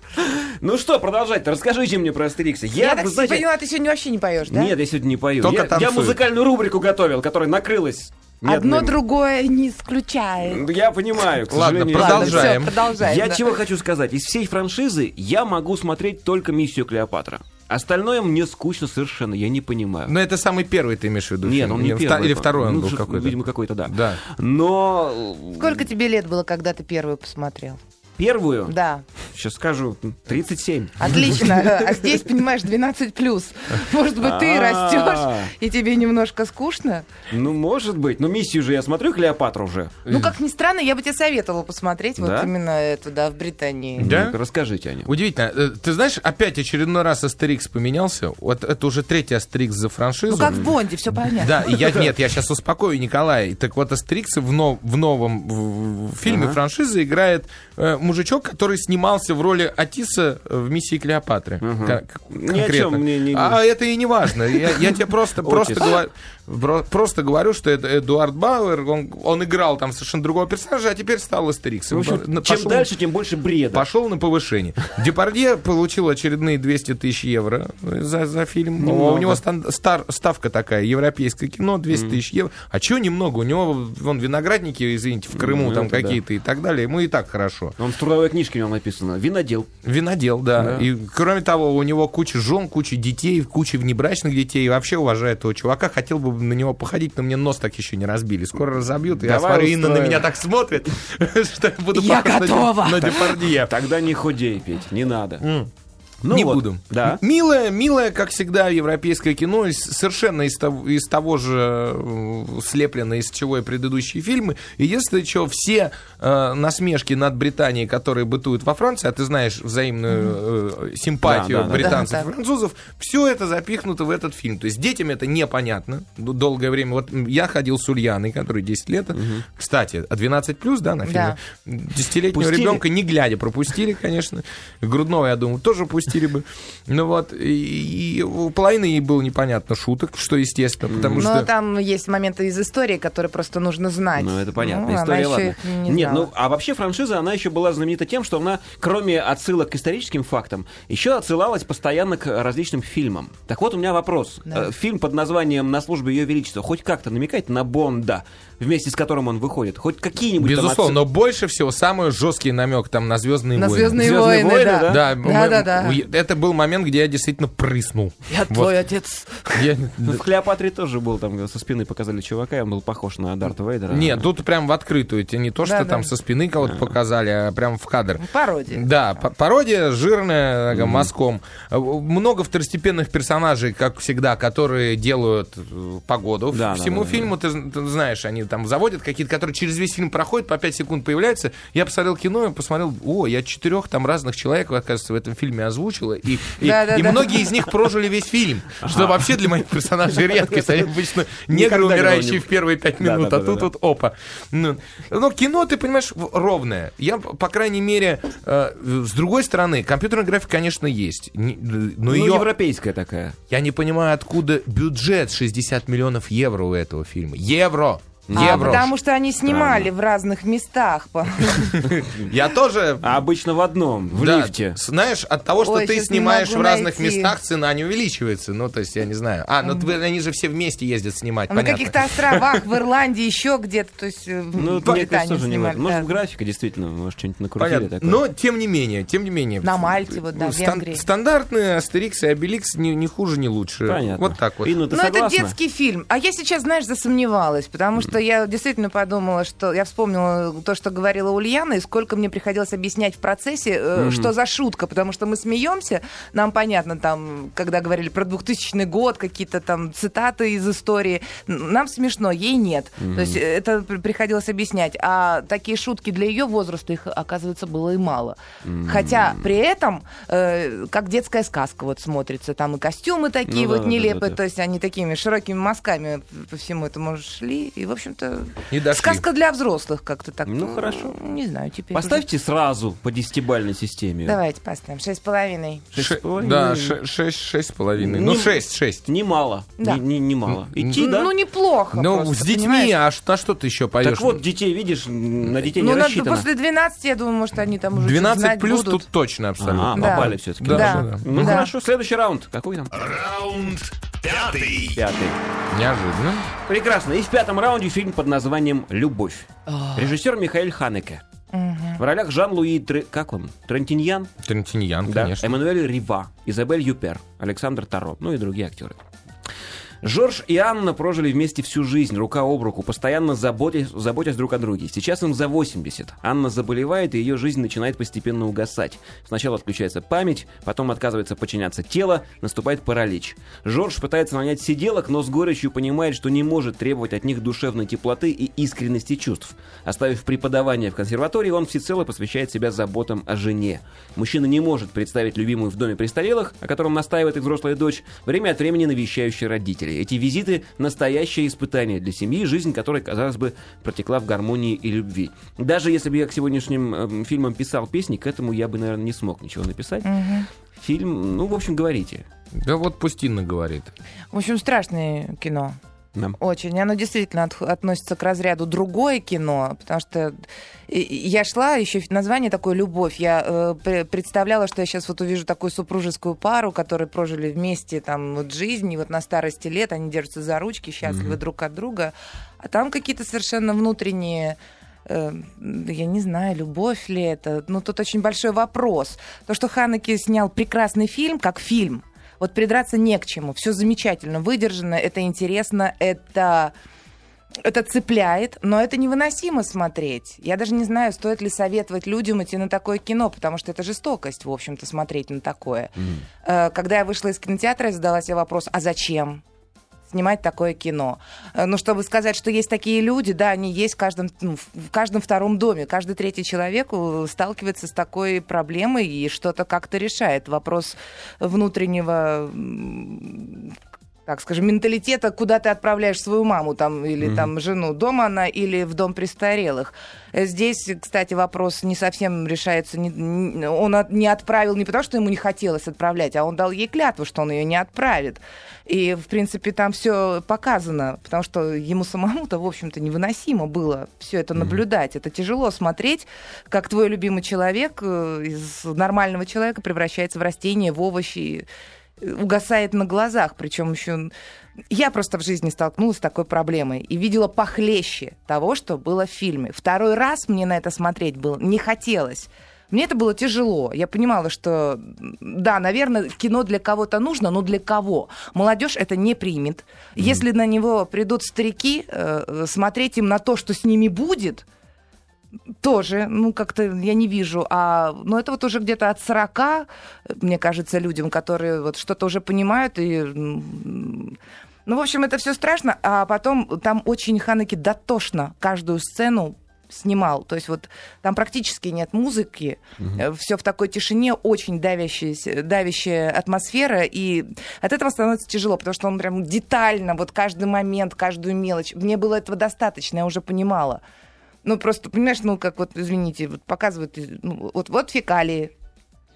Ну что, продолжать Расскажите мне про Астерикса. Я, Я, так знаете, поняла, ты сегодня вообще не поешь, да? Нет, я сегодня не пою. Только я, я танцует. музыкальную рубрику готовил, которая накрылась. Одно медным- другое не исключает. Ну, Я понимаю, к Ладно, сожалению. продолжай. Ладно, Продолжаем. все, продолжаем. Я да. чего хочу сказать. Из всей франшизы я могу смотреть только «Миссию Клеопатра». Остальное мне скучно совершенно, я не понимаю. Но это самый первый ты имеешь в виду? Нет, он не Или первый. Или второй он Ну, был какой-то? Видимо, какой-то, да. Да. Но э, Сколько тебе лет было, когда ты первую посмотрел? Первую, Да. сейчас скажу, 37. Отлично. А здесь, понимаешь, 12 плюс. Может быть, ты А. растешь, и тебе немножко скучно. Ну, может быть. Но «Миссию» же я смотрю, «Клеопатру» уже. Ну, как ни странно, я бы тебе советовала посмотреть вот именно эту, да, в Британии. Да? Расскажите о нем. Удивительно. Э, Ты знаешь, опять очередной раз Астерикс поменялся. Вот это уже третий Астерикс за франшизу. Ну, как в Бонде, все понятно. Да, и я, нет, я сейчас успокою Николая. Так вот, Астерикс в, нов- в новом фильме франшизы играет э, мужичок, который снимался в роли Отиса в «Миссии Клеопатры». Кон- Ни о чем мне не- А это и не важно. Я, я тебе просто, просто, говорю, просто говорю, что это Эдуард Баер, он, он играл там совершенно другого персонажа, а теперь стал Астериксом. В общем, На- чем пошел- дальше, тем больше бреда. Пошел на повышение. Депардье получил очередные 200 тысяч евро за, за фильм. Немного. У него стан- стар- ставка такая, европейское кино, 200 тысяч евро. А чего немного? У него, вон, виноградники, извините, в Крыму Ну, там это да. какие-то и так далее. Ему и так хорошо. Он в трудовой книжке у него написано. Винодел. Винодел, да. Да. И кроме того, у него куча жен, куча детей, куча внебрачных детей. И вообще уважаю этого чувака. Хотел бы на него походить, но мне нос так еще не разбили. Скоро разобьют. Я Давай смотрю, Инна на меня так смотрит, что я буду Я готова. на Депардье. Тогда не худей, Петь, не надо. Ну не вот, буду. Да. Милое, милое, как всегда, европейское кино, из- совершенно из того, из того же э, слеплено, из чего и предыдущие фильмы. Единственное, что все э, насмешки над Британией, которые бытуют во Франции, а ты знаешь взаимную э, симпатию Да, да, да. британцев Да, и да. французов, все это запихнуто в этот фильм. То есть детям это непонятно долгое время. Вот я ходил с Ульяной, который 10 лет. Кстати, а 12 плюс, да, на фильме? Десятилетнего Пустили? ребенка не глядя пропустили, конечно. Грудного, я думаю, тоже пустили бы. Ну вот, и, и у половины ей было непонятно шуток, что естественно, потому Но что... там есть моменты из истории, которые просто нужно знать. Ну, это понятно. Ну, История, ладно. не Нет, знала. ну, а вообще франшиза, она еще была знаменита тем, что она, кроме отсылок к историческим фактам, еще отсылалась постоянно к различным фильмам. Так вот, у меня вопрос. Да. Э, Фильм под названием «На службе Ее Величества» хоть как-то намекает на Бонда, вместе с которым он выходит? Хоть какие-нибудь там Безусловно, отсыл- но больше всего самый жесткий намек там на Звездные На войны. Звездные «Звездные войны, войны», да. да? Да, мы- Да, да, да. Это был момент, где я действительно прыснул. Я Вот. твой отец. Я- Ну, В Клеопатре тоже был, там со спины показали чувака, и он был похож на Дарта Вейдера. Нет, тут прям в открытую. Это не то, что Да, там да. со спины кого-то показали, а прям в кадр. Пародия. Да, пародия жирная, такая, мазком. Э, Много второстепенных персонажей, как всегда, которые делают э, погоду Да, да, всему да, да. фильму. Ты, з- ты знаешь, они там заводят какие-то, которые через весь фильм проходят, по 5 секунд появляются. Я посмотрел кино и посмотрел, о, я четырех там разных человек, оказывается, в этом фильме озвучила. И, и, Да, да, и да. многие из них прожили весь фильм. Что вообще для моих персонажей редкость. Они обычно негры, умирающие в первые 5 Да, минут, да, а да, тут да. вот опа. Ну, но кино, ты понимаешь, ровное. Я, по крайней мере, э, с другой стороны, компьютерная графика, конечно, есть. Не- Но Ну, ее... европейская такая. Я не понимаю, откуда бюджет 60 миллионов евро у этого фильма. Евро! А, Евро! потому что они снимали в разных местах. Я тоже... А обычно в одном, в да, лифте. Знаешь, от того, что Ой, ты не снимаешь в разных найти. местах, цена не увеличивается. Ну, то есть, я не знаю. А, ну они же все вместе ездят снимать, На каких-то островах, в Ирландии, еще где-то. То есть э, Ну, мне кажется, тоже не в снимали, этом. Может, графика, действительно, может, что-нибудь накрутили Понятно. такое. Но, тем не менее, тем не менее. На Мальте, вот, да, Венгрии. Стандартные Астерикс и Обеликс не, не хуже, не лучше. Понятно. Вот так вот. Инна, ты Ну, это детский фильм. А я сейчас, знаешь, засомневалась, потому что я действительно подумала, что я вспомнила то, что говорила Ульяна, и сколько мне приходилось объяснять в процессе, э, что за шутка, потому что мы смеемся, нам понятно, там, когда говорили про 2000 год, какие-то там цитаты из истории, нам смешно, ей нет. То есть это при- приходилось объяснять. А такие шутки для ее возраста, их, оказывается, было и мало. Хотя при этом, э, как детская сказка вот смотрится, там и костюмы такие Ну да, вот да, да, нелепые, да. то есть они такими широкими мазками по всему этому шли. И, в общем, общем-то, дошли. сказка для взрослых как-то так. Ну, хорошо. Не знаю, теперь Поставьте сразу по десятибальной системе. уже- Давайте поставим. Шесть с половиной. Шесть Ше- с половиной. Да, ше- шесть, шесть с половиной. Ну, Не- шесть, шесть. Немало. Да. Не, не, немало. Идти, да? Ну, неплохо Ну, просто, с детьми, понимаешь? а на что ты еще поешь? так вот, детей, видишь, на детей Ну, не надо рассчитано. после 12, я думаю, может, они там уже 12 знать плюс будут. тут точно абсолютно. А, Да. попали все-таки. Да, Да. да. Ну Да. хорошо, следующий раунд. Какой там? Раунд пятый. Пятый. Неожиданно. Прекрасно. И в пятом раунде фильм под названием «Любовь». Режиссер Михаил Ханеке. В ролях Жан-Луи Тре... как он? Трентиньян? Трентиньян, Да. конечно. Эммануэль Рива, Изабель Юпер, Александр Таро, ну и другие актеры. Жорж и Анна прожили вместе всю жизнь, рука об руку, постоянно заботясь, заботясь друг о друге. Сейчас им за 80. Анна заболевает, и ее жизнь начинает постепенно угасать. Сначала отключается память, потом отказывается подчиняться тело, наступает паралич. Жорж пытается нанять сиделок, но с горечью понимает, что не может требовать от них душевной теплоты и искренности чувств. Оставив преподавание в консерватории, он всецело посвящает себя заботам о жене. Мужчина не может представить любимую в доме престарелых, о котором настаивает их взрослая дочь, время от времени навещающая родителей. Эти визиты – настоящее испытание для семьи, жизнь которой, казалось бы, протекла в гармонии и любви. Даже если бы я к сегодняшним эм, фильмам писал песни, к этому я бы, наверное, не смог ничего написать. Фильм, ну, в общем, говорите. Да вот пусть Инна говорит. В общем, страшное кино. Да. Очень. Оно действительно от- относится к разряду другое кино, потому что я шла, еще название такое «Любовь». Я э, пре- представляла, что я сейчас вот увижу такую супружескую пару, которые прожили вместе там вот жизнь, и вот на старости лет они держатся за ручки, счастливы друг от друга. А там какие-то совершенно внутренние э, я не знаю, любовь ли это. Ну, тут очень большой вопрос. То, что Ханеке снял прекрасный фильм, как фильм, вот придраться не к чему. Все замечательно, выдержано, это интересно, это это цепляет, но это невыносимо смотреть. Я даже не знаю, стоит ли советовать людям идти на такое кино, потому что это жестокость, в общем-то, смотреть на такое. Э, Когда я вышла из кинотеатра, я задала себе вопрос, а зачем? Снимать такое кино. Э, Ну, чтобы сказать, что есть такие люди, да, они есть в каждом, ну, в каждом втором доме. Каждый третий человек э, сталкивается с такой проблемой и что-то как-то решает. Вопрос внутреннего так скажем, менталитета, куда ты отправляешь свою маму там, или там жену, дома она или в дом престарелых. Здесь, кстати, вопрос не совсем решается. не- не- он от- не отправил не потому, что ему не хотелось отправлять, а он дал ей клятву, что он ее не отправит. И, в принципе, там все показано, потому что ему самому-то, в общем-то, невыносимо было все это наблюдать. Это тяжело смотреть, как твой любимый человек э, из нормального человека превращается в растение, в овощи, угасает на глазах. Причем еще я просто в жизни столкнулась с такой проблемой и видела похлеще того, что было в фильме. Второй раз мне на это смотреть было не хотелось. Мне это было тяжело. Я понимала, что, да, наверное, кино для кого-то нужно, но для кого? Молодежь это не примет. Если на него придут старики, э, смотреть им на то, что с ними будет, тоже, ну, как-то я не вижу. А, ну, это вот уже где-то от 40, мне кажется, людям, которые вот что-то уже понимают и... Ну, в общем, это все страшно, а потом там очень Ханеки дотошно каждую сцену снимал. То есть вот там практически нет музыки, все в такой тишине, очень давящая, давящая атмосфера, и от этого становится тяжело, потому что он прям детально, вот каждый момент, каждую мелочь. Мне было этого достаточно, я уже понимала. Ну, просто, понимаешь, ну, как вот, извините, вот показывают, ну, вот, вот фекалии.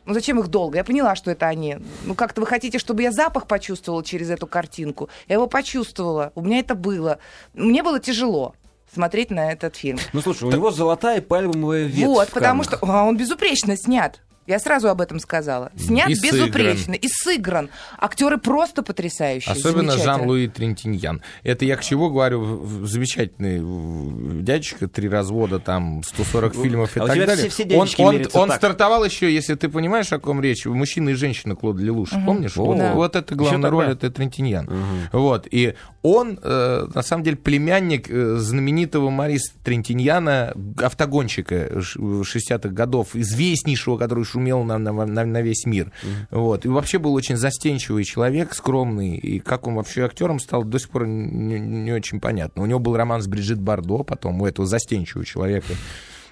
Ну, зачем их долго? Я поняла, что это они. Ну, как-то вы хотите, чтобы я запах почувствовала через эту картинку? Я его почувствовала. У меня это было. Мне было тяжело смотреть на этот фильм. Ну, слушай, у него золотая пальмовая ветвь вот, потому что а, он безупречно снят. Я сразу об этом сказала. Снят И безупречно. И сыгран. Актеры просто потрясающие. Особенно. Жан-Луи Трентиньян. Это я к чему говорю? Замечательный дядечка, три развода, там, 140 фильмов и а так далее. все- все он он, он так. стартовал еще, если ты понимаешь, о ком речь, мужчина и женщина Клода Лелуша, помнишь? Вот, Да. вот это главная роль, это Трентиньян. Вот. И он, э, на самом деле, племянник э, знаменитого Мариса Трентиньяна, автогонщика ш- 60-х годов, известнейшего, который шумел на, на, на- на весь мир. Вот. И вообще был очень застенчивый человек, скромный. И как он вообще актером стал, до сих пор не, не очень понятно. У него был роман с Бриджит Бардо, потом у этого застенчивого человека.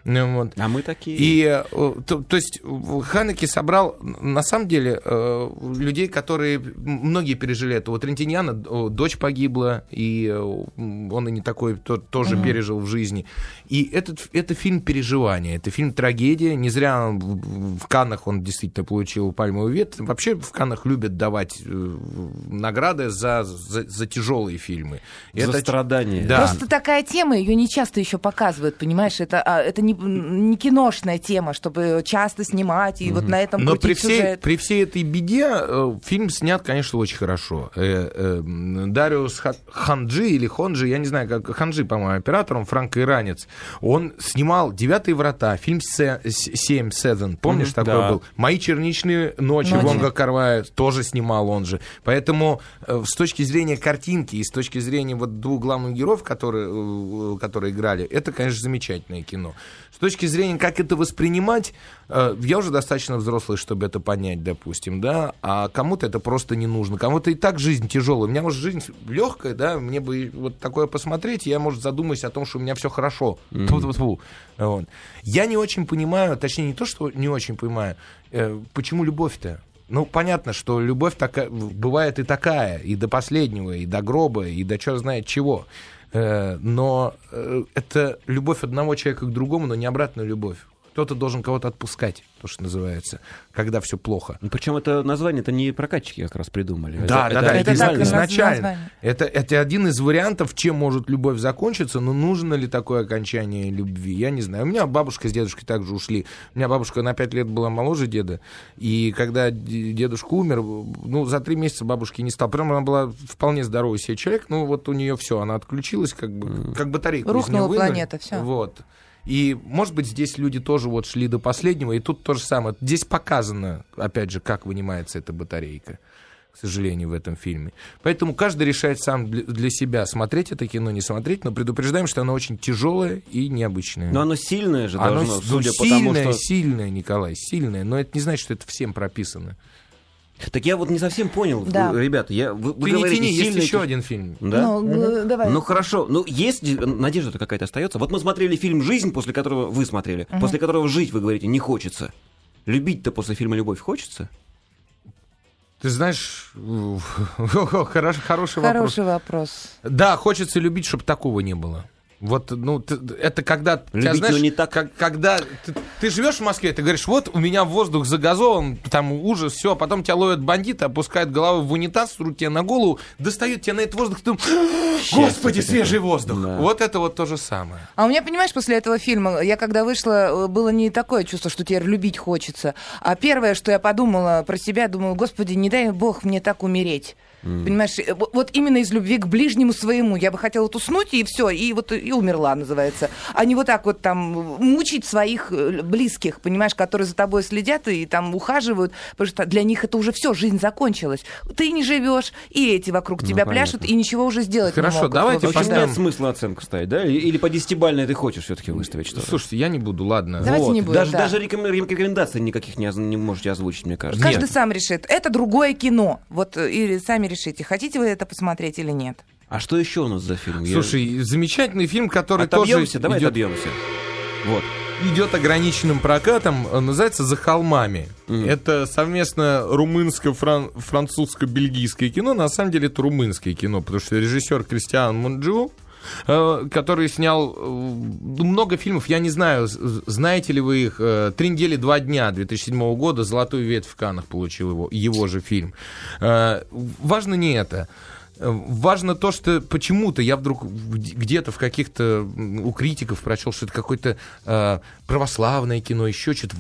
Ну, вот. А мы такие. И, э, то, то есть, в Ханеке собрал, на самом деле, э, людей, которые, многие пережили это. Вот Рентиньяна, дочь погибла, и э, он и не такой то- тоже пережил в жизни. И этот, это фильм переживания, это фильм трагедия. Не зря он в в Каннах он действительно получил пальмовый вет. Вообще в Каннах любят давать награды за, за, за тяжелые фильмы. За это- страдания. Да. Просто такая тема, ее не часто еще показывают, понимаешь? Это, а, это не, не киношная тема, чтобы часто снимать и вот на этом Но при всей, сюжет. при всей этой беде э, фильм снят, конечно, очень хорошо. Э, э, Дариус Ха- Ханджи или Хонджи, я не знаю, как Ханджи, по-моему, оператор, он франко-иранец. Он снимал «Девятые врата», фильм «Се- с- «Семь», «Seven», помнишь, такой да. был? «Мои черничные ночи», Ночи. Вонга Карвая тоже снимал он же. Поэтому э, с точки зрения картинки и с точки зрения вот двух главных героев, которые, которые играли, это, конечно, замечательное кино. С точки зрения, как это воспринимать, э, я уже достаточно взрослый, чтобы это понять, допустим, да, а кому-то это просто не нужно, кому-то и так жизнь тяжелая. У меня, может, жизнь легкая, да, мне бы вот такое посмотреть, я, может, задумаюсь о том, что у меня все хорошо. Вот. Я не очень понимаю, точнее, не то, что не очень понимаю, э, почему любовь-то? Ну, понятно, что любовь такая, бывает и такая, и до последнего, и до гроба, и до черт знает чего. Э, Но э, это любовь одного человека к другому, но не обратная любовь. Кто-то должен кого-то отпускать, то, что называется, когда все плохо. Ну, Причем это название-то не прокатчики как раз придумали. Да, это, да, да, это это, так изначально. название. Это, это один из вариантов, чем может любовь закончиться, но нужно ли такое окончание любви, я не знаю. У меня бабушка с дедушкой также ушли. У меня бабушка на пять лет была моложе деда, и когда дедушка умер, ну, за три месяца бабушки не стал. Прям она была вполне здоровый себе человек, ну, вот у нее все, она отключилась, как бы, как батарейку из Рухнула планета, всё. Вот. И, может быть, здесь люди тоже вот шли до последнего, и тут то же самое. Здесь показано, опять же, как вынимается эта батарейка, к сожалению, в этом фильме. Поэтому каждый решает сам для, себя, смотреть это кино, не смотреть, но предупреждаем, что оно очень тяжелое и необычное. Но оно сильное же оно должно, ну, судя по сильное, тому, что... сильное, Николай, сильное, но это не значит, что это всем прописано. Так я вот не совсем понял, Да. ребята, я, вы, вы говорите, тяни, есть еще один фильм. Да? Ну, э, давай. Ну хорошо, ну есть надежда-то какая-то остается. Вот мы смотрели фильм «Жизнь», после которого вы смотрели, после которого жить, вы говорите, не хочется. Любить-то после фильма «Любовь» хочется? Ты знаешь, хорош- хороший вопрос. Хороший вопрос. Да, хочется любить, чтобы такого не было. Вот, ну, ты- это когда... тебя, знаешь, не так. как- когда ты, ты живешь в Москве, ты говоришь, вот у меня воздух загазован, там ужас, все, а потом тебя ловят бандиты, опускают голову в унитаз, срут тебе на голову, достают тебя на этот воздух, ты думаешь, господи, свежий воздух. Да. Вот это вот то же самое. А у меня, понимаешь, после этого фильма, я когда вышла, э, было не такое чувство, что теперь любить хочется. А первое, что я подумала про себя, думаю, господи, не дай бог мне так умереть. Понимаешь, э, вот- вот именно из любви к ближнему своему. Я бы хотела вот уснуть, и все, и вот и умерла, называется. А не вот так вот там мучить своих э, близких, понимаешь, которые за тобой следят и там ухаживают, потому что для них это уже все, жизнь закончилась. Ты не живешь, и эти вокруг Ну, тебя понятно. пляшут, и ничего уже сделать Хорошо, не могут. давайте В общем, В общем, поставим- нет смысла оценку ставить, да? Или, по десятибальной ты хочешь все-таки выставить что-то? Слушайте, я не буду, ладно. Давайте Вот. не будем, даже, да. даже рекомен- рекомендаций никаких не, оз- не можете озвучить, мне кажется. Каждый Нет. сам решит. Это другое кино. Вот э, или сами решите, хотите вы это посмотреть или нет. А что еще у нас за фильм? Я- Слушай, замечательный фильм, который отобьемся, тоже давай идет, отобьемся. Вот. идет ограниченным прокатом, э, называется «За холмами». Это совместно румынско-французско-бельгийское кино. На самом деле это румынское кино, потому что режиссер Кристиан Монджу, э, который снял э, много фильмов, я не знаю, знаете ли вы их, э, «Три недели, два дня» 2007 года, «Золотую ветвь» в Каннах получил его, его же фильм. Э, Важно не это. Важно то, что почему-то я вдруг где-то в каких-то у критиков прочел, что это какое-то э, православное кино, еще что-то.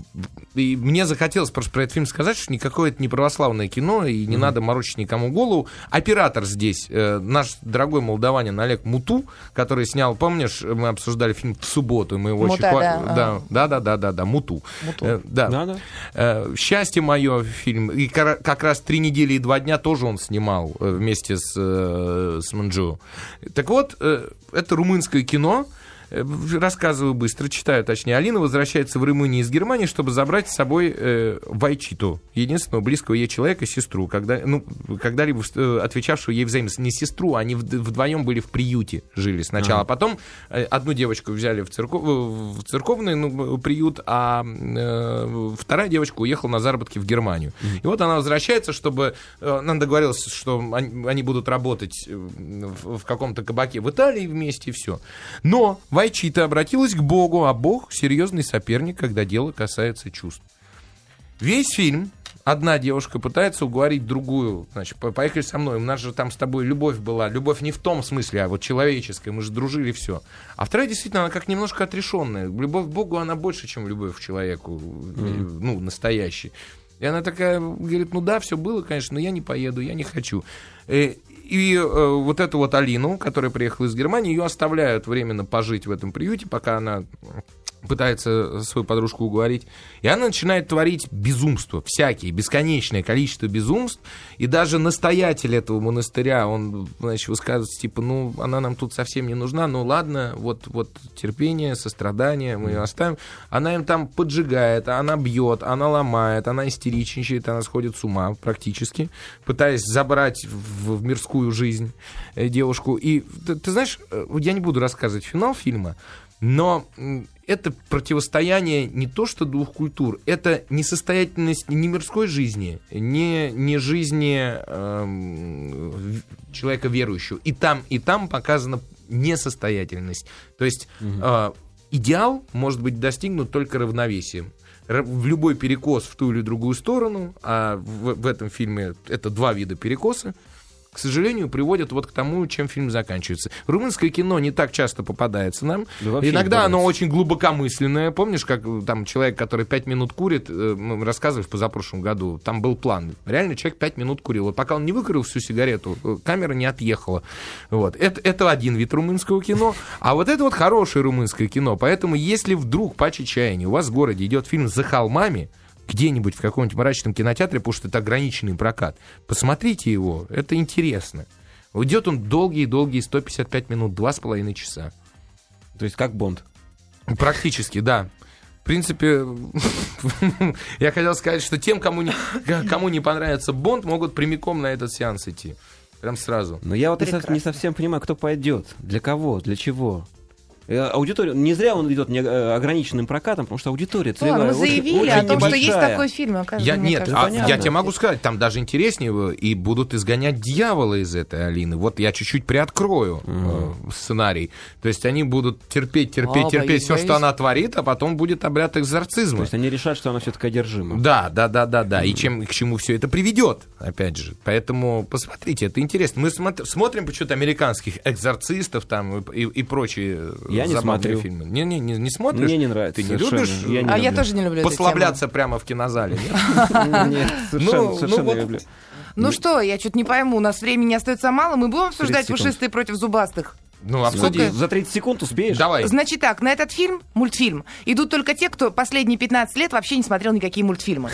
И мне захотелось просто про этот фильм сказать, что никакое это не православное кино, и не надо морочить никому голову. Оператор здесь, э, наш дорогой молдаванин Олег Муту, который снял, помнишь, мы обсуждали фильм в субботу, мы его очень Мута, хва- да, да, да, да, да, да, да, Муту. Э, да. Да-да. Э, Счастье мое фильм. И как раз три недели и два дня тоже он снимал э, вместе с, э, с Манджу. Так вот, э, это румынское кино. Э, Рассказываю быстро, читаю точнее. Алина возвращается в Румынию из Германии, чтобы забрать с собой э, Вайчиту, единственного близкого ей человека, сестру, когда, ну, когда-либо э, отвечавшего ей взаимно. Не сестру, они вд- вдвоем были в приюте, жили сначала. А потом э, одну девочку взяли в, церков- в церковный ну, приют, а э, вторая девочка уехала на заработки в Германию. И вот она возвращается, чтобы... э, Она договорилась, что они, они будут работать в, в каком-то кабаке в Италии вместе, и все. Но Вайчита обратилась к Богу, а Бог серьезный соперник, когда дело касается чувств. Весь фильм одна девушка пытается уговорить другую, значит, по- поехали со мной, у нас же там с тобой любовь была, любовь не в том смысле, а вот человеческая, мы же дружили, все. А вторая действительно, она как немножко отрешенная. Любовь к Богу, она больше, чем любовь к человеку, э, ну, настоящий. И она такая говорит, ну да, все было, конечно, но я не поеду, я не хочу. Э, И э, вот эту вот Алину, которая приехала из Германии, ее оставляют временно пожить в этом приюте, пока она пытается свою подружку уговорить. И она начинает творить безумства, всякие, бесконечное количество безумств. И даже настоятель этого монастыря, он, значит, высказывается, типа, ну, она нам тут совсем не нужна, ну, ладно, вот, вот терпение, сострадание, мы ее оставим. Она им там поджигает, она бьет, она ломает, она истеричничает, она сходит с ума практически, пытаясь забрать в, в мирскую жизнь э, девушку. И ты, ты знаешь, э, я не буду рассказывать финал фильма, но это противостояние не то что двух культур, это несостоятельность не мирской жизни, не, не жизни в- человека верующего. И там, и там показана несостоятельность. То есть э, идеал может быть достигнут только равновесием. В любой перекос в ту или другую сторону, а в, в этом фильме это два вида перекоса, к сожалению, приводят вот к тому, чем фильм заканчивается. Румынское кино не так часто попадается нам. Да Иногда оно очень глубокомысленное. Помнишь, как э, там человек, который пять минут курит, э, мы рассказывали в позапрошлом году, там был план. Реально человек пять минут курил. Вот пока он не выкурил всю сигарету, э, камера не отъехала. Вот. Это, это один вид румынского кино. А вот это вот хорошее румынское кино. Поэтому, если вдруг по чечаянию у вас в городе идет фильм «За холмами», где-нибудь в каком-нибудь мрачном кинотеатре, потому что это ограниченный прокат. Посмотрите его, это интересно. Уйдет он долгие-долгие 155 минут, два с половиной часа. То есть как Бонд. Практически, да. В принципе, я хотел сказать, что тем, кому не, кому не понравится Бонд, могут прямиком на этот сеанс идти. Прям сразу. Но я вот Прекрасно. не совсем понимаю, кто пойдет, для кого, для чего. Э, Аудитория, не зря он идет не, э, ограниченным прокатом, потому что аудитория целевая. ладно, мы очень- заявили очень о том, что есть небольшая. такой фильм. оказывается, Я, нет, кажется, а, понятно. я тебе могу сказать, там даже интереснее и будут изгонять дьявола из этой Алины. Вот я чуть-чуть приоткрою э, сценарий. То есть они будут терпеть, терпеть, А, терпеть боюсь, все, что она творит, а потом будет обряд экзорцизма. То есть они решат, что она все-таки одержима. Да, да, да, да, да. И чем, к чему все это приведет, опять же. Поэтому посмотрите, это интересно. Мы смотр- смотрим почему-то американских экзорцистов там и, и- и прочие Я не смотрю. фильмы. Не, не, не, не смотришь? Мне не нравится. Ты не любишь? Я не А я люблю. тоже не люблю Послабляться прямо в кинозале, нет? совершенно, Ну, ну совершенно не люблю. Ну что, я что-то не пойму, у нас времени остается мало, мы будем обсуждать 30 секунд. пушистые против зубастых. Ну, обсуди. За 30 секунд успеешь? Давай. Значит так, на этот фильм, мультфильм, идут только те, кто последние 15 лет вообще не смотрел никакие мультфильмы.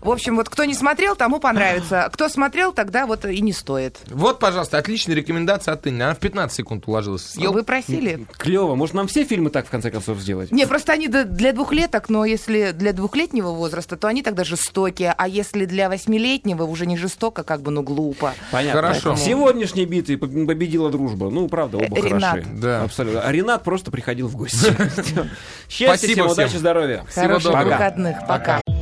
В общем, вот кто не смотрел, тому понравится. Кто смотрел, тогда вот и не стоит. Вот, пожалуйста, отличная рекомендация от Инны. Она в 15 секунд уложилась. Съел. Вы просили. Клево. Может, нам все фильмы так, в конце концов, сделать? Не, просто они для двухлеток, но если для двухлетнего возраста, то они тогда жестокие, а если для восьмилетнего уже не жестоко, как бы, ну, глупо. Понятно. Хорошо. В сегодняшней битве поб- победила дружба. Ну, правда, оба Э, Ренат. хороши. Да. Абсолютно. А Ренат просто приходил в гости. Счастья Спасибо всем, удачи, здоровья. Хороших доброго. выходных. Пока.